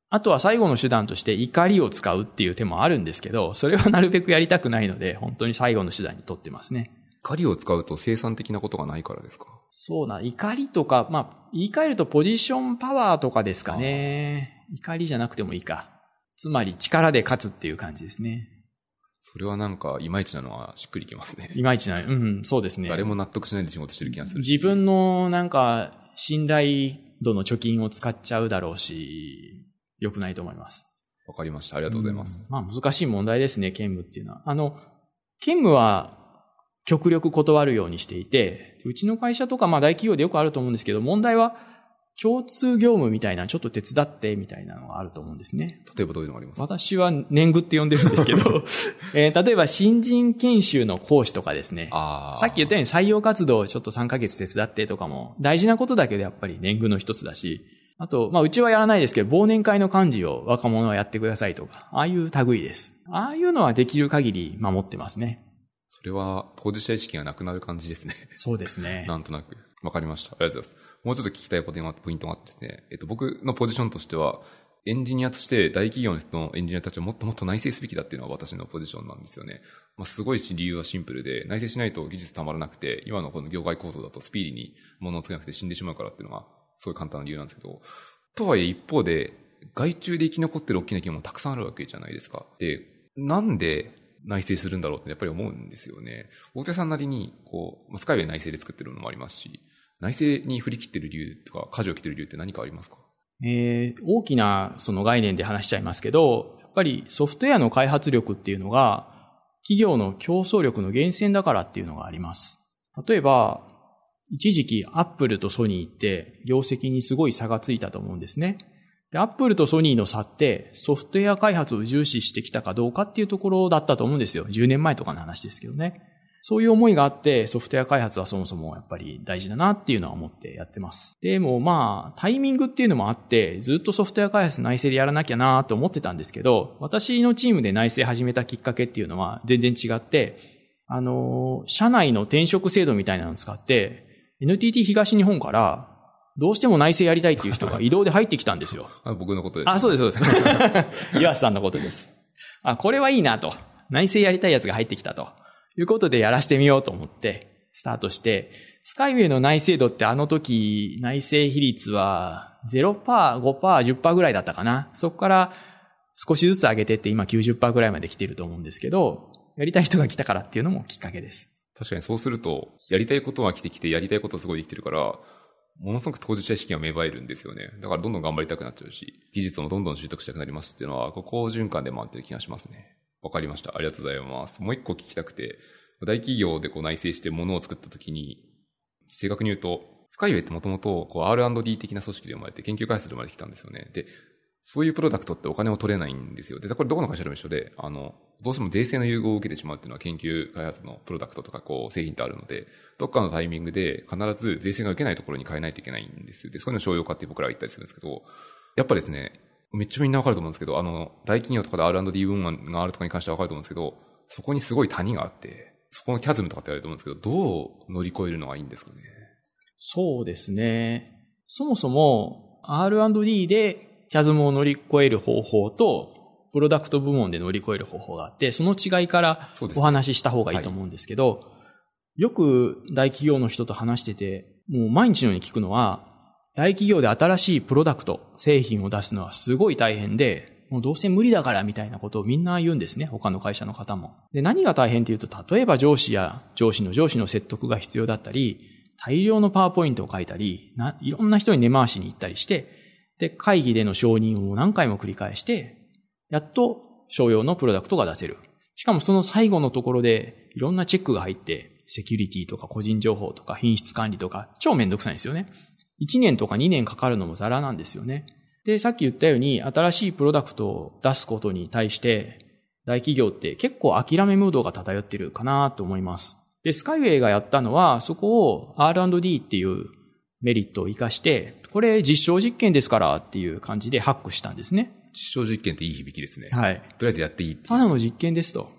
あとは最後の手段として怒りを使うっていう手もあるんですけど、それはなるべくやりたくないので、本当に最後の手段にとってますね。怒りを使うと生産的なことがないからですか？そうな、怒りとか、まあ、言い換えるとポジションパワーとかですかね。怒りじゃなくてもいいか。つまり力で勝つっていう感じですね。それはなんか、いまいちなのはしっくりきますね。いまいちな、うん、そうですね。誰も納得しないで仕事してる気がする自分のなんか、信頼度の貯金を使っちゃうだろうし、良くないと思います。わかりました。ありがとうございます。まあ難しい問題ですね、兼務っていうのは。あの、兼務は極力断るようにしていて、うちの会社とかまあ大企業でよくあると思うんですけど、問題は共通業務みたいな、ちょっと手伝ってみたいなのがあると思うんですね。例えばどういうのがあります？か私は年貢って呼んでるんですけど、えー、例えば新人研修の講師とかですね。さっき言ったように採用活動をちょっと3ヶ月手伝ってとかも大事なことだけどやっぱり年貢の一つだし、あと、まあ、うちはやらないですけど、忘年会の幹事を若者はやってくださいとか、ああいう類です。ああいうのはできる限り守ってますね。それは当事者意識がなくなる感じですね。そうですね。なんとなく。わかりました。ありがとうございます。もうちょっと聞きたいポイントがあってですね。えっと、僕のポジションとしては、エンジニアとして大企業のエンジニアたちはもっともっと内製すべきだっていうのは私のポジションなんですよね。まあ、すごい理由はシンプルで、内製しないと技術たまらなくて、今のこの業界構造だとスピーディーに物を作らなくて死んでしまうからっていうのが、すごい簡単な理由なんですけど、とはいえ一方で、外注で生き残ってる大きな企業もたくさんあるわけじゃないですか。で、なんで内製するんだろうってやっぱり思うんですよね。大手さんなりに、こう、スカイウェイ内製で作ってるのもありますし、内製に振り切ってる理由とか、舵を切ってる理由って何かありますか？えー、大きなその概念で話しちゃいますけど、やっぱりソフトウェアの開発力っていうのが、企業の競争力の源泉だからっていうのがあります。例えば、一時期アップルとソニーって業績にすごい差がついたと思うんですね。で、アップルとソニーの差ってソフトウェア開発を重視してきたかどうかっていうところだったと思うんですよ。10年前とかの話ですけどね。そういう思いがあってソフトウェア開発はそもそもやっぱり大事だなっていうのは思ってやってます。でもまあタイミングっていうのもあってずっとソフトウェア開発内製でやらなきゃなと思ってたんですけど私のチームで内製始めたきっかけっていうのは全然違ってあの、社内の転職制度みたいなのを使って NTT 東日本から、どうしても内政やりたいっていう人が 移動で入ってきたんですよ。僕のことです、ね。あ、そうです、そうです。岩瀬さんのことです。あ、これはいいなと。内政やりたいやつが入ってきたと。いうことでやらしてみようと思って、スタートして、スカイウェイの内政度ってあの時、内政比率は0%、5%、10%ぐらいだったかな。そこから少しずつ上げてって今90%ぐらいまで来てると思うんですけど、やりたい人が来たからっていうのもきっかけです。確かにそうすると、やりたいことは来てきて、やりたいことすごいできてるから、ものすごく当事者意識が芽生えるんですよね。だからどんどん頑張りたくなっちゃうし、技術もどんどん習得したくなりますっていうのは、こう好循環で回ってる気がしますね。わかりました。ありがとうございます。もう一個聞きたくて、大企業でこう内製して物を作った時に、正確に言うと、スカイウェイってもともとこう R&D 的な組織で生まれて研究開発で生まれてきたんですよね。で、そういうプロダクトってお金を取れないんですよ。で、これどこの会社でも一緒で、あの、どうしても税制の優遇を受けてしまうっていうのは研究開発のプロダクトとかこう製品ってあるので、どっかのタイミングで必ず税制が受けないところに変えないといけないんです。で、そういうの商用化って僕らは言ったりするんですけど、やっぱですね、めっちゃみんなわかると思うんですけど、あの、大企業とかで R&D 部門があるとかに関してはわかると思うんですけど、そこにすごい谷があって、そこのキャズムとかって言われると思うんですけど、どう乗り越えるのがいいんですかね？そうですね。そもそも R&D でキャズムを乗り越える方法と、プロダクト部門で乗り越える方法があって、その違いからお話しした方がいいと思うんですけど、よく大企業の人と話してて、もう毎日のように聞くのは、大企業で新しいプロダクト、製品を出すのはすごい大変で、もうどうせ無理だからみたいなことをみんな言うんですね。他の会社の方も。で、何が大変っていうと、例えば上司や上司の上司の説得が必要だったり、大量のパワーポイントを書いたり、ないろんな人に根回しに行ったりして、で、会議での承認を何回も繰り返して、やっと商用のプロダクトが出せる。しかもその最後のところでいろんなチェックが入って、セキュリティとか個人情報とか品質管理とか超めんどくさいんですよね。1年とか2年かかるのもザラなんですよね。で、さっき言ったように新しいプロダクトを出すことに対して大企業って結構諦めムードが漂ってるかなと思います。で、スカイウェイがやったのはそこを R&D っていうメリットを活かして、これ実証実験ですからっていう感じでハックしたんですね。実証実験っていい響きですね。はい。とりあえずやっていいってただの実験ですと。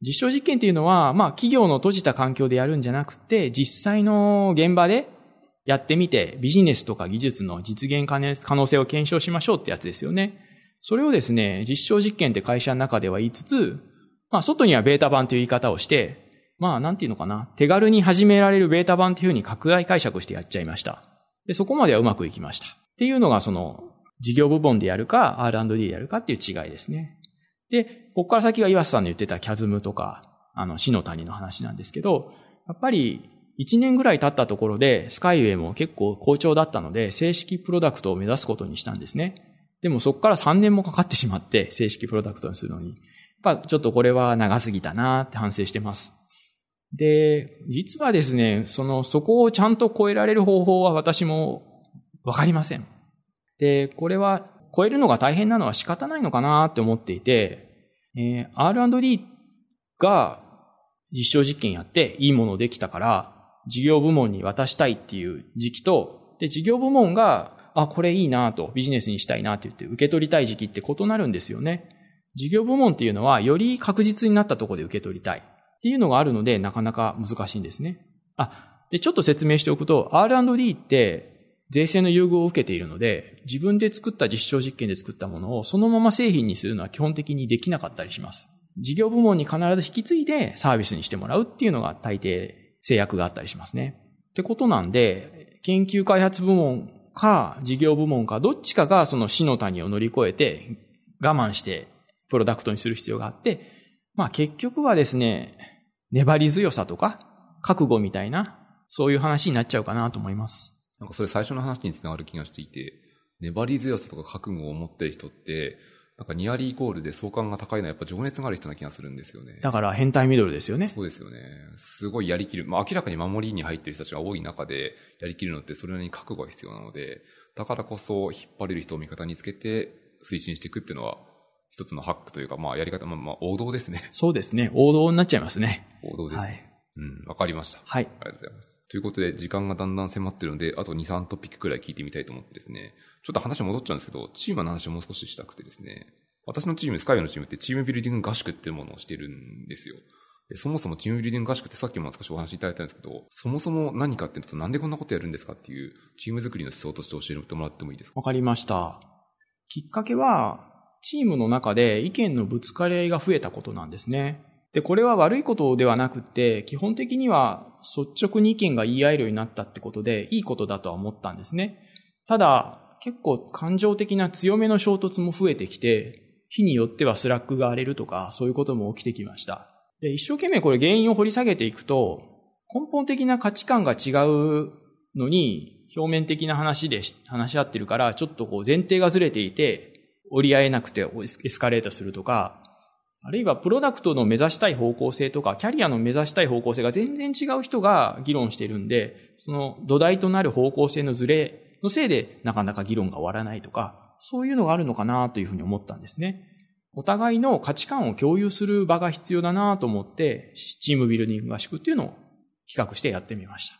実証実験っていうのは、まあ企業の閉じた環境でやるんじゃなくて、実際の現場でやってみて、ビジネスとか技術の実現可能性を検証しましょうってやつですよね。それをですね、実証実験って会社の中では言いつつ、まあ外にはベータ版という言い方をして、まあなんていうのかな、手軽に始められるベータ版っていうふうに拡大解釈してやっちゃいました。で、そこまではうまくいきました。っていうのがその、事業部門でやるか R&D でやるかっていう違いですね。で、ここから先が岩瀬さんの言ってたキャズムとか、あの、死の谷の話なんですけど、やっぱり1年ぐらい経ったところで、スカイウェイも結構好調だったので、正式プロダクトを目指すことにしたんですね。でもそこから3年もかかってしまって、正式プロダクトにするのに。やっぱちょっとこれは長すぎたなって反省してます。で、実はですね、その、そこをちゃんと超えられる方法は私もわかりません。で、これは超えるのが大変なのは仕方ないのかなって思っていて、えー、R&D が実証実験やっていいものできたから、事業部門に渡したいっていう時期と、で、事業部門が、あ、これいいなと、ビジネスにしたいなって言って受け取りたい時期って異なるんですよね。事業部門っていうのは、より確実になったところで受け取りたいっていうのがあるので、なかなか難しいんですね。あ、で、ちょっと説明しておくと、R&D って、税制の優遇を受けているので、自分で作った実証実験で作ったものをそのまま製品にするのは基本的にできなかったりします。事業部門に必ず引き継いでサービスにしてもらうっていうのが大抵制約があったりしますね。ってことなんで、研究開発部門か事業部門かどっちかがその死の谷を乗り越えて我慢してプロダクトにする必要があって、まあ結局はですね、粘り強さとか覚悟みたいなそういう話になっちゃうかなと思います。なんかそれ最初の話につながる気がしていて、粘り強さとか覚悟を持ってる人って、なんかニアリーイコールで相関が高いのはやっぱ情熱がある人な気がするんですよね。だから変態ミドルですよね。そうですよね。すごいやりきる。まあ明らかに守りに入ってる人たちが多い中でやりきるのってそれなりに覚悟が必要なので、だからこそ引っ張れる人を味方につけて推進していくっていうのは一つのハックというか、まあやり方、まあまあ王道ですね。そうですね。王道になっちゃいますね。王道ですね。はいうん、わかりました。はい。ありがとうございます。ということで、時間がだんだん迫ってるので、あと2、3トピックくらい聞いてみたいと思ってですね、ちょっと話戻っちゃうんですけど、チームの話をもう少ししたくてですね、私のチーム、スカイのチームってチームビルディング合宿っていうものをしてるんですよ。そもそもチームビルディング合宿ってさっきも少しお話しいただいたんですけど、そもそも何かっていうと、なんでこんなことやるんですかっていう、チーム作りの思想として教えてもらってもいいですか？わかりました。きっかけは、チームの中で意見のぶつかり合いが増えたことなんですね。で、これは悪いことではなくて、基本的には率直に意見が言い合えるようになったってことで、いいことだとは思ったんですね。ただ、結構感情的な強めの衝突も増えてきて、日によっては Slack が荒れるとか、そういうことも起きてきました。で、一生懸命これ原因を掘り下げていくと、根本的な価値観が違うのに、表面的な話で話し合ってるから、ちょっとこう前提がずれていて、折り合えなくてエスカレートするとか、あるいはプロダクトの目指したい方向性とか、キャリアの目指したい方向性が全然違う人が議論してるんで、その土台となる方向性のズレのせいでなかなか議論が終わらないとか、そういうのがあるのかなというふうに思ったんですね。お互いの価値観を共有する場が必要だなと思って、チームビルディング合宿っていうのを企画してやってみました。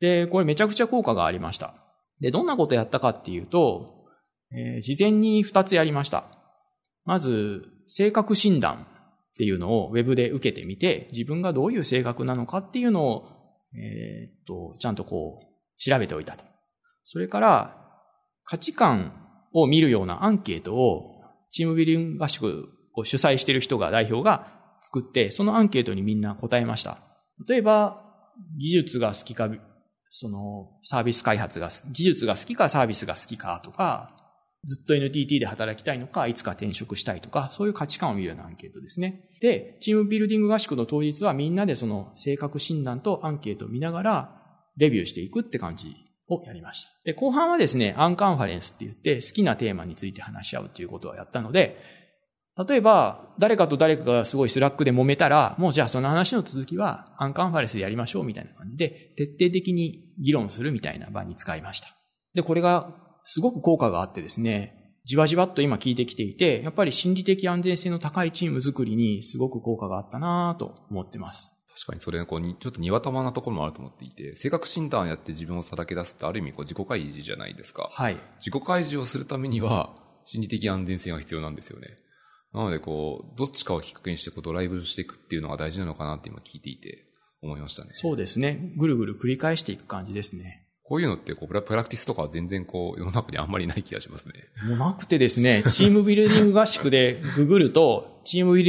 で、これめちゃくちゃ効果がありました。で、どんなことやったかっていうと、えー、事前に二つやりました。まず、性格診断っていうのをウェブで受けてみて、自分がどういう性格なのかっていうのを、えー、っと、ちゃんとこう、調べておいたと。それから、価値観を見るようなアンケートを、チームビルディング合宿を主催している人が、代表が作って、そのアンケートにみんな答えました。例えば、技術が好きか、そのサービス開発が、技術が好きかサービスが好きかとか、ずっと NTT で働きたいのか、いつか転職したいとか、そういう価値観を見るようなアンケートですね。で、チームビルディング合宿の当日はみんなでその性格診断とアンケートを見ながら、レビューしていくって感じをやりました。で、後半はですね、アンカンファレンスって言って好きなテーマについて話し合うっていうことをやったので、例えば、誰かと誰かがすごい Slack で揉めたら、もうじゃあその話の続きはアンカンファレンスでやりましょうみたいな感じで、徹底的に議論するみたいな場に使いました。で、これがすごく効果があってですね、じわじわっと今聞いてきていて、やっぱり心理的安全性の高いチーム作りにすごく効果があったなと思ってます。確かにそれ、こう、ちょっと庭玉なところもあると思っていて、性格診断やって自分をさらけ出すってある意味こう自己開示じゃないですか。はい。自己開示をするためには、心理的安全性が必要なんですよね。なので、こう、どっちかをきっかけにしてこうドライブしていくっていうのが大事なのかなって今聞いていて思いましたね。そうですね。ぐるぐる繰り返していく感じですね。こういうのってこう、プラクティスとかは全然こう、世の中にあんまりない気がしますね。もうなくてですね、チームビルディング合宿でググると、チームビ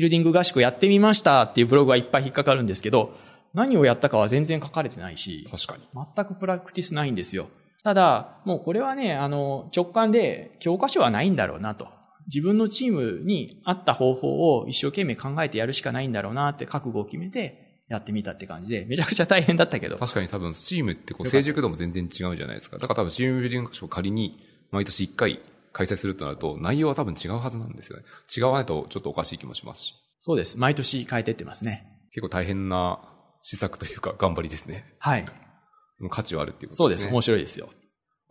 ルディング合宿やってみましたっていうブログがいっぱい引っかかるんですけど、何をやったかは全然書かれてないし、確かに。全くプラクティスないんですよ。ただ、もうこれはね、あの、直感で教科書はないんだろうなと。自分のチームに合った方法を一生懸命考えてやるしかないんだろうなって覚悟を決めて、やってみたって感じで、めちゃくちゃ大変だったけど。確かに多分、チームってこう、成熟度も全然違うじゃないですか。だから多分、チームビルディングを仮に、毎年1回開催するとなると、内容は多分違うはずなんですよね。違わないとちょっとおかしい気もしますし。そうです。毎年変えてってますね。結構大変な施策というか、頑張りですね。はい。価値はあるっていうことですね。そうです。面白いですよ。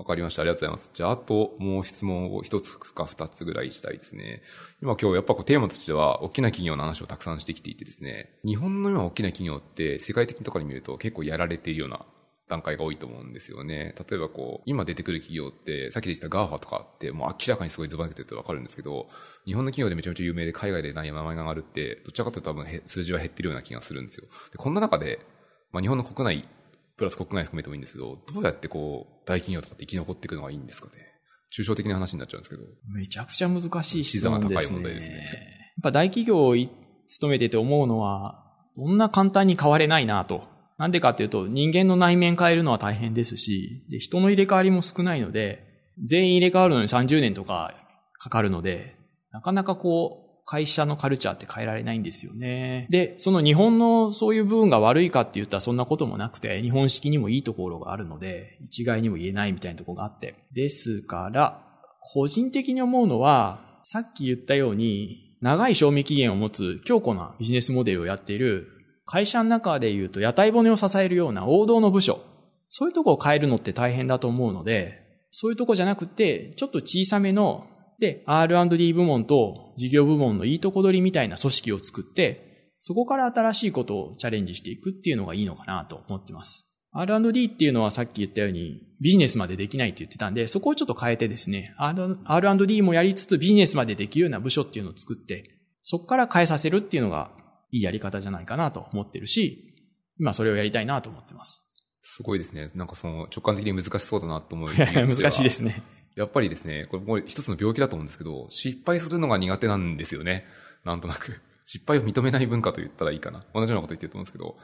わかりました。ありがとうございます。じゃあ、あと、もう質問を一つか二つぐらいしたいですね。今今日やっぱこうテーマとしては、大きな企業の話をたくさんしてきていてですね、日本の今大きな企業って世界的なところに見ると結構やられているような段階が多いと思うんですよね。例えばこう、今出てくる企業って、さっきで言った GAFA とかって、もう明らかにすごいズバ抜けてるとわかるんですけど、日本の企業でめちゃめちゃ有名で海外でない名前があるって、どちらかというと多分数字は減ってるような気がするんですよ。で、こんな中で、まあ日本の国内プラス国外含めてもいいんですけど、どうやってこう、大企業とかって生き残っていくのがいいんですかね？抽象的な話になっちゃうんですけど。めちゃくちゃ難しい質問ですね。が高い問題ですね。やっぱ大企業を勤めてて思うのは、そんな簡単に変われないなと。なんでかっていうと、人間の内面変えるのは大変ですし、で人の入れ替わりも少ないので、全員入れ替わるのに30年とかかかるので、なかなかこう、会社のカルチャーって変えられないんですよね。で、その日本のそういう部分が悪いかって言ったらそんなこともなくて、日本式にもいいところがあるので、一概にも言えないみたいなところがあって。ですから、個人的に思うのは、さっき言ったように、長い賞味期限を持つ強固なビジネスモデルをやっている会社の中で言うと屋台骨を支えるような王道の部署、そういうとこを変えるのって大変だと思うので、そういうとこじゃなくて、ちょっと小さめので、R&D 部門と事業部門のいいとこ取りみたいな組織を作って、そこから新しいことをチャレンジしていくっていうのがいいのかなと思ってます。R&D っていうのはさっき言ったようにビジネスまでできないって言ってたんで、そこをちょっと変えてですね、R&D もやりつつビジネスまでできるような部署っていうのを作って、そこから変えさせるっていうのがいいやり方じゃないかなと思ってるし、今それをやりたいなと思ってます。すごいですね。なんかその直感的に難しそうだなと思う。難しいですね。やっぱりですね、これもう一つの病気だと思うんですけど、失敗するのが苦手なんですよね。なんとなく。失敗を認めない文化と言ったらいいかな。同じようなこと言ってると思うんですけど、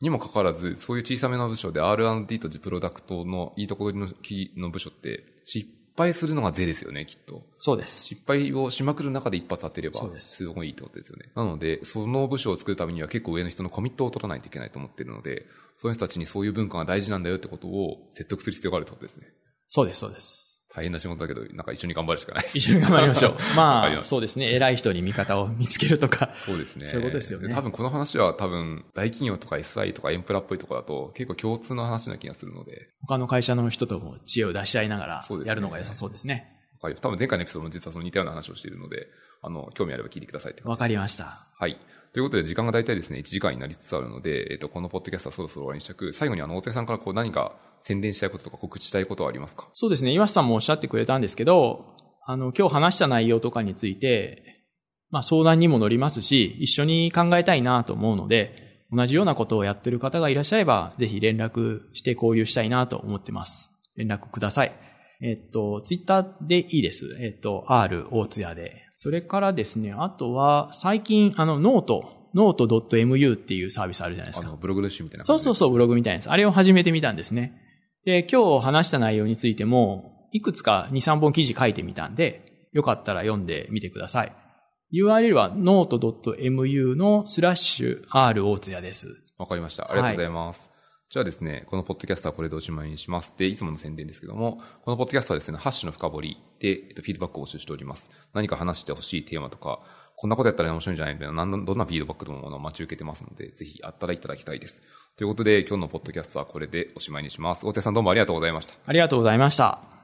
にもかかわらず、そういう小さめの部署で R&D とプロダクトのいいところのの部署って、失敗するのが税ですよね、きっと。そうです。失敗をしまくる中で一発当てれば、そうですすごいいいってことですよね。なので、その部署を作るためには結構上の人のコミットを取らないといけないと思ってるので、そういう人たちにそういう文化が大事なんだよってことを説得する必要があるってことですね。そうです、そうです。大変な仕事だけど、なんか一緒に頑張るしかないです。一緒に頑張りましょう。まあ、そうですね。偉い人に味方を見つけるとか。そうですね。そういうことですよね多分この話は多分、大企業とか SI とかエンプラっぽいところだと結構共通の話な気がするので、他の会社の人とも知恵を出し合いながらやるのが良さそうですね。わかります。多分前回のエピソードも実はその似たような話をしているので、あの、興味あれば聞いてくださいって感じですわかりました。はい。ということで、時間が大体ですね、1時間になりつつあるので、えっ、と、このポッドキャストはそろそろ終わりにしたく、最後にあの、大瀬さんからこう何か宣伝したいこととか告知したいことはありますか？そうですね。岩瀬さんもおっしゃってくれたんですけど、あの、今日話した内容とかについて、まあ相談にも乗りますし、一緒に考えたいなと思うので、同じようなことをやってる方がいらっしゃれば、ぜひ連絡して交流したいなと思ってます。連絡ください。えっと、ツイッターでいいです。えっと、R 大津屋で。それからですね、あとは、最近、あの、 note、note .mu っていうサービスあるじゃないですか。あの、ブログレッシュみたいなう。そうそうそう、ブログみたいなやつ。あれを始めてみたんですね。で、今日話した内容についても、いくつか2、3本記事書いてみたんで、よかったら読んでみてください。URL は note.mu のスラッシュ R 大津屋です。わかりました。ありがとうございます。じゃあですね、このポッドキャストはこれでおしまいにします。で、いつもの宣伝ですけども、このポッドキャストはですね、ハッシュの深掘りで、えっと、フィードバックを募集しております。何か話してほしいテーマとか、こんなことやったら面白いんじゃないみたいな、どんなフィードバックともものを待ち受けてますので、ぜひあったらいただきたいです。ということで、今日のポッドキャストはこれでおしまいにします。大瀬さんどうもありがとうございました。ありがとうございました。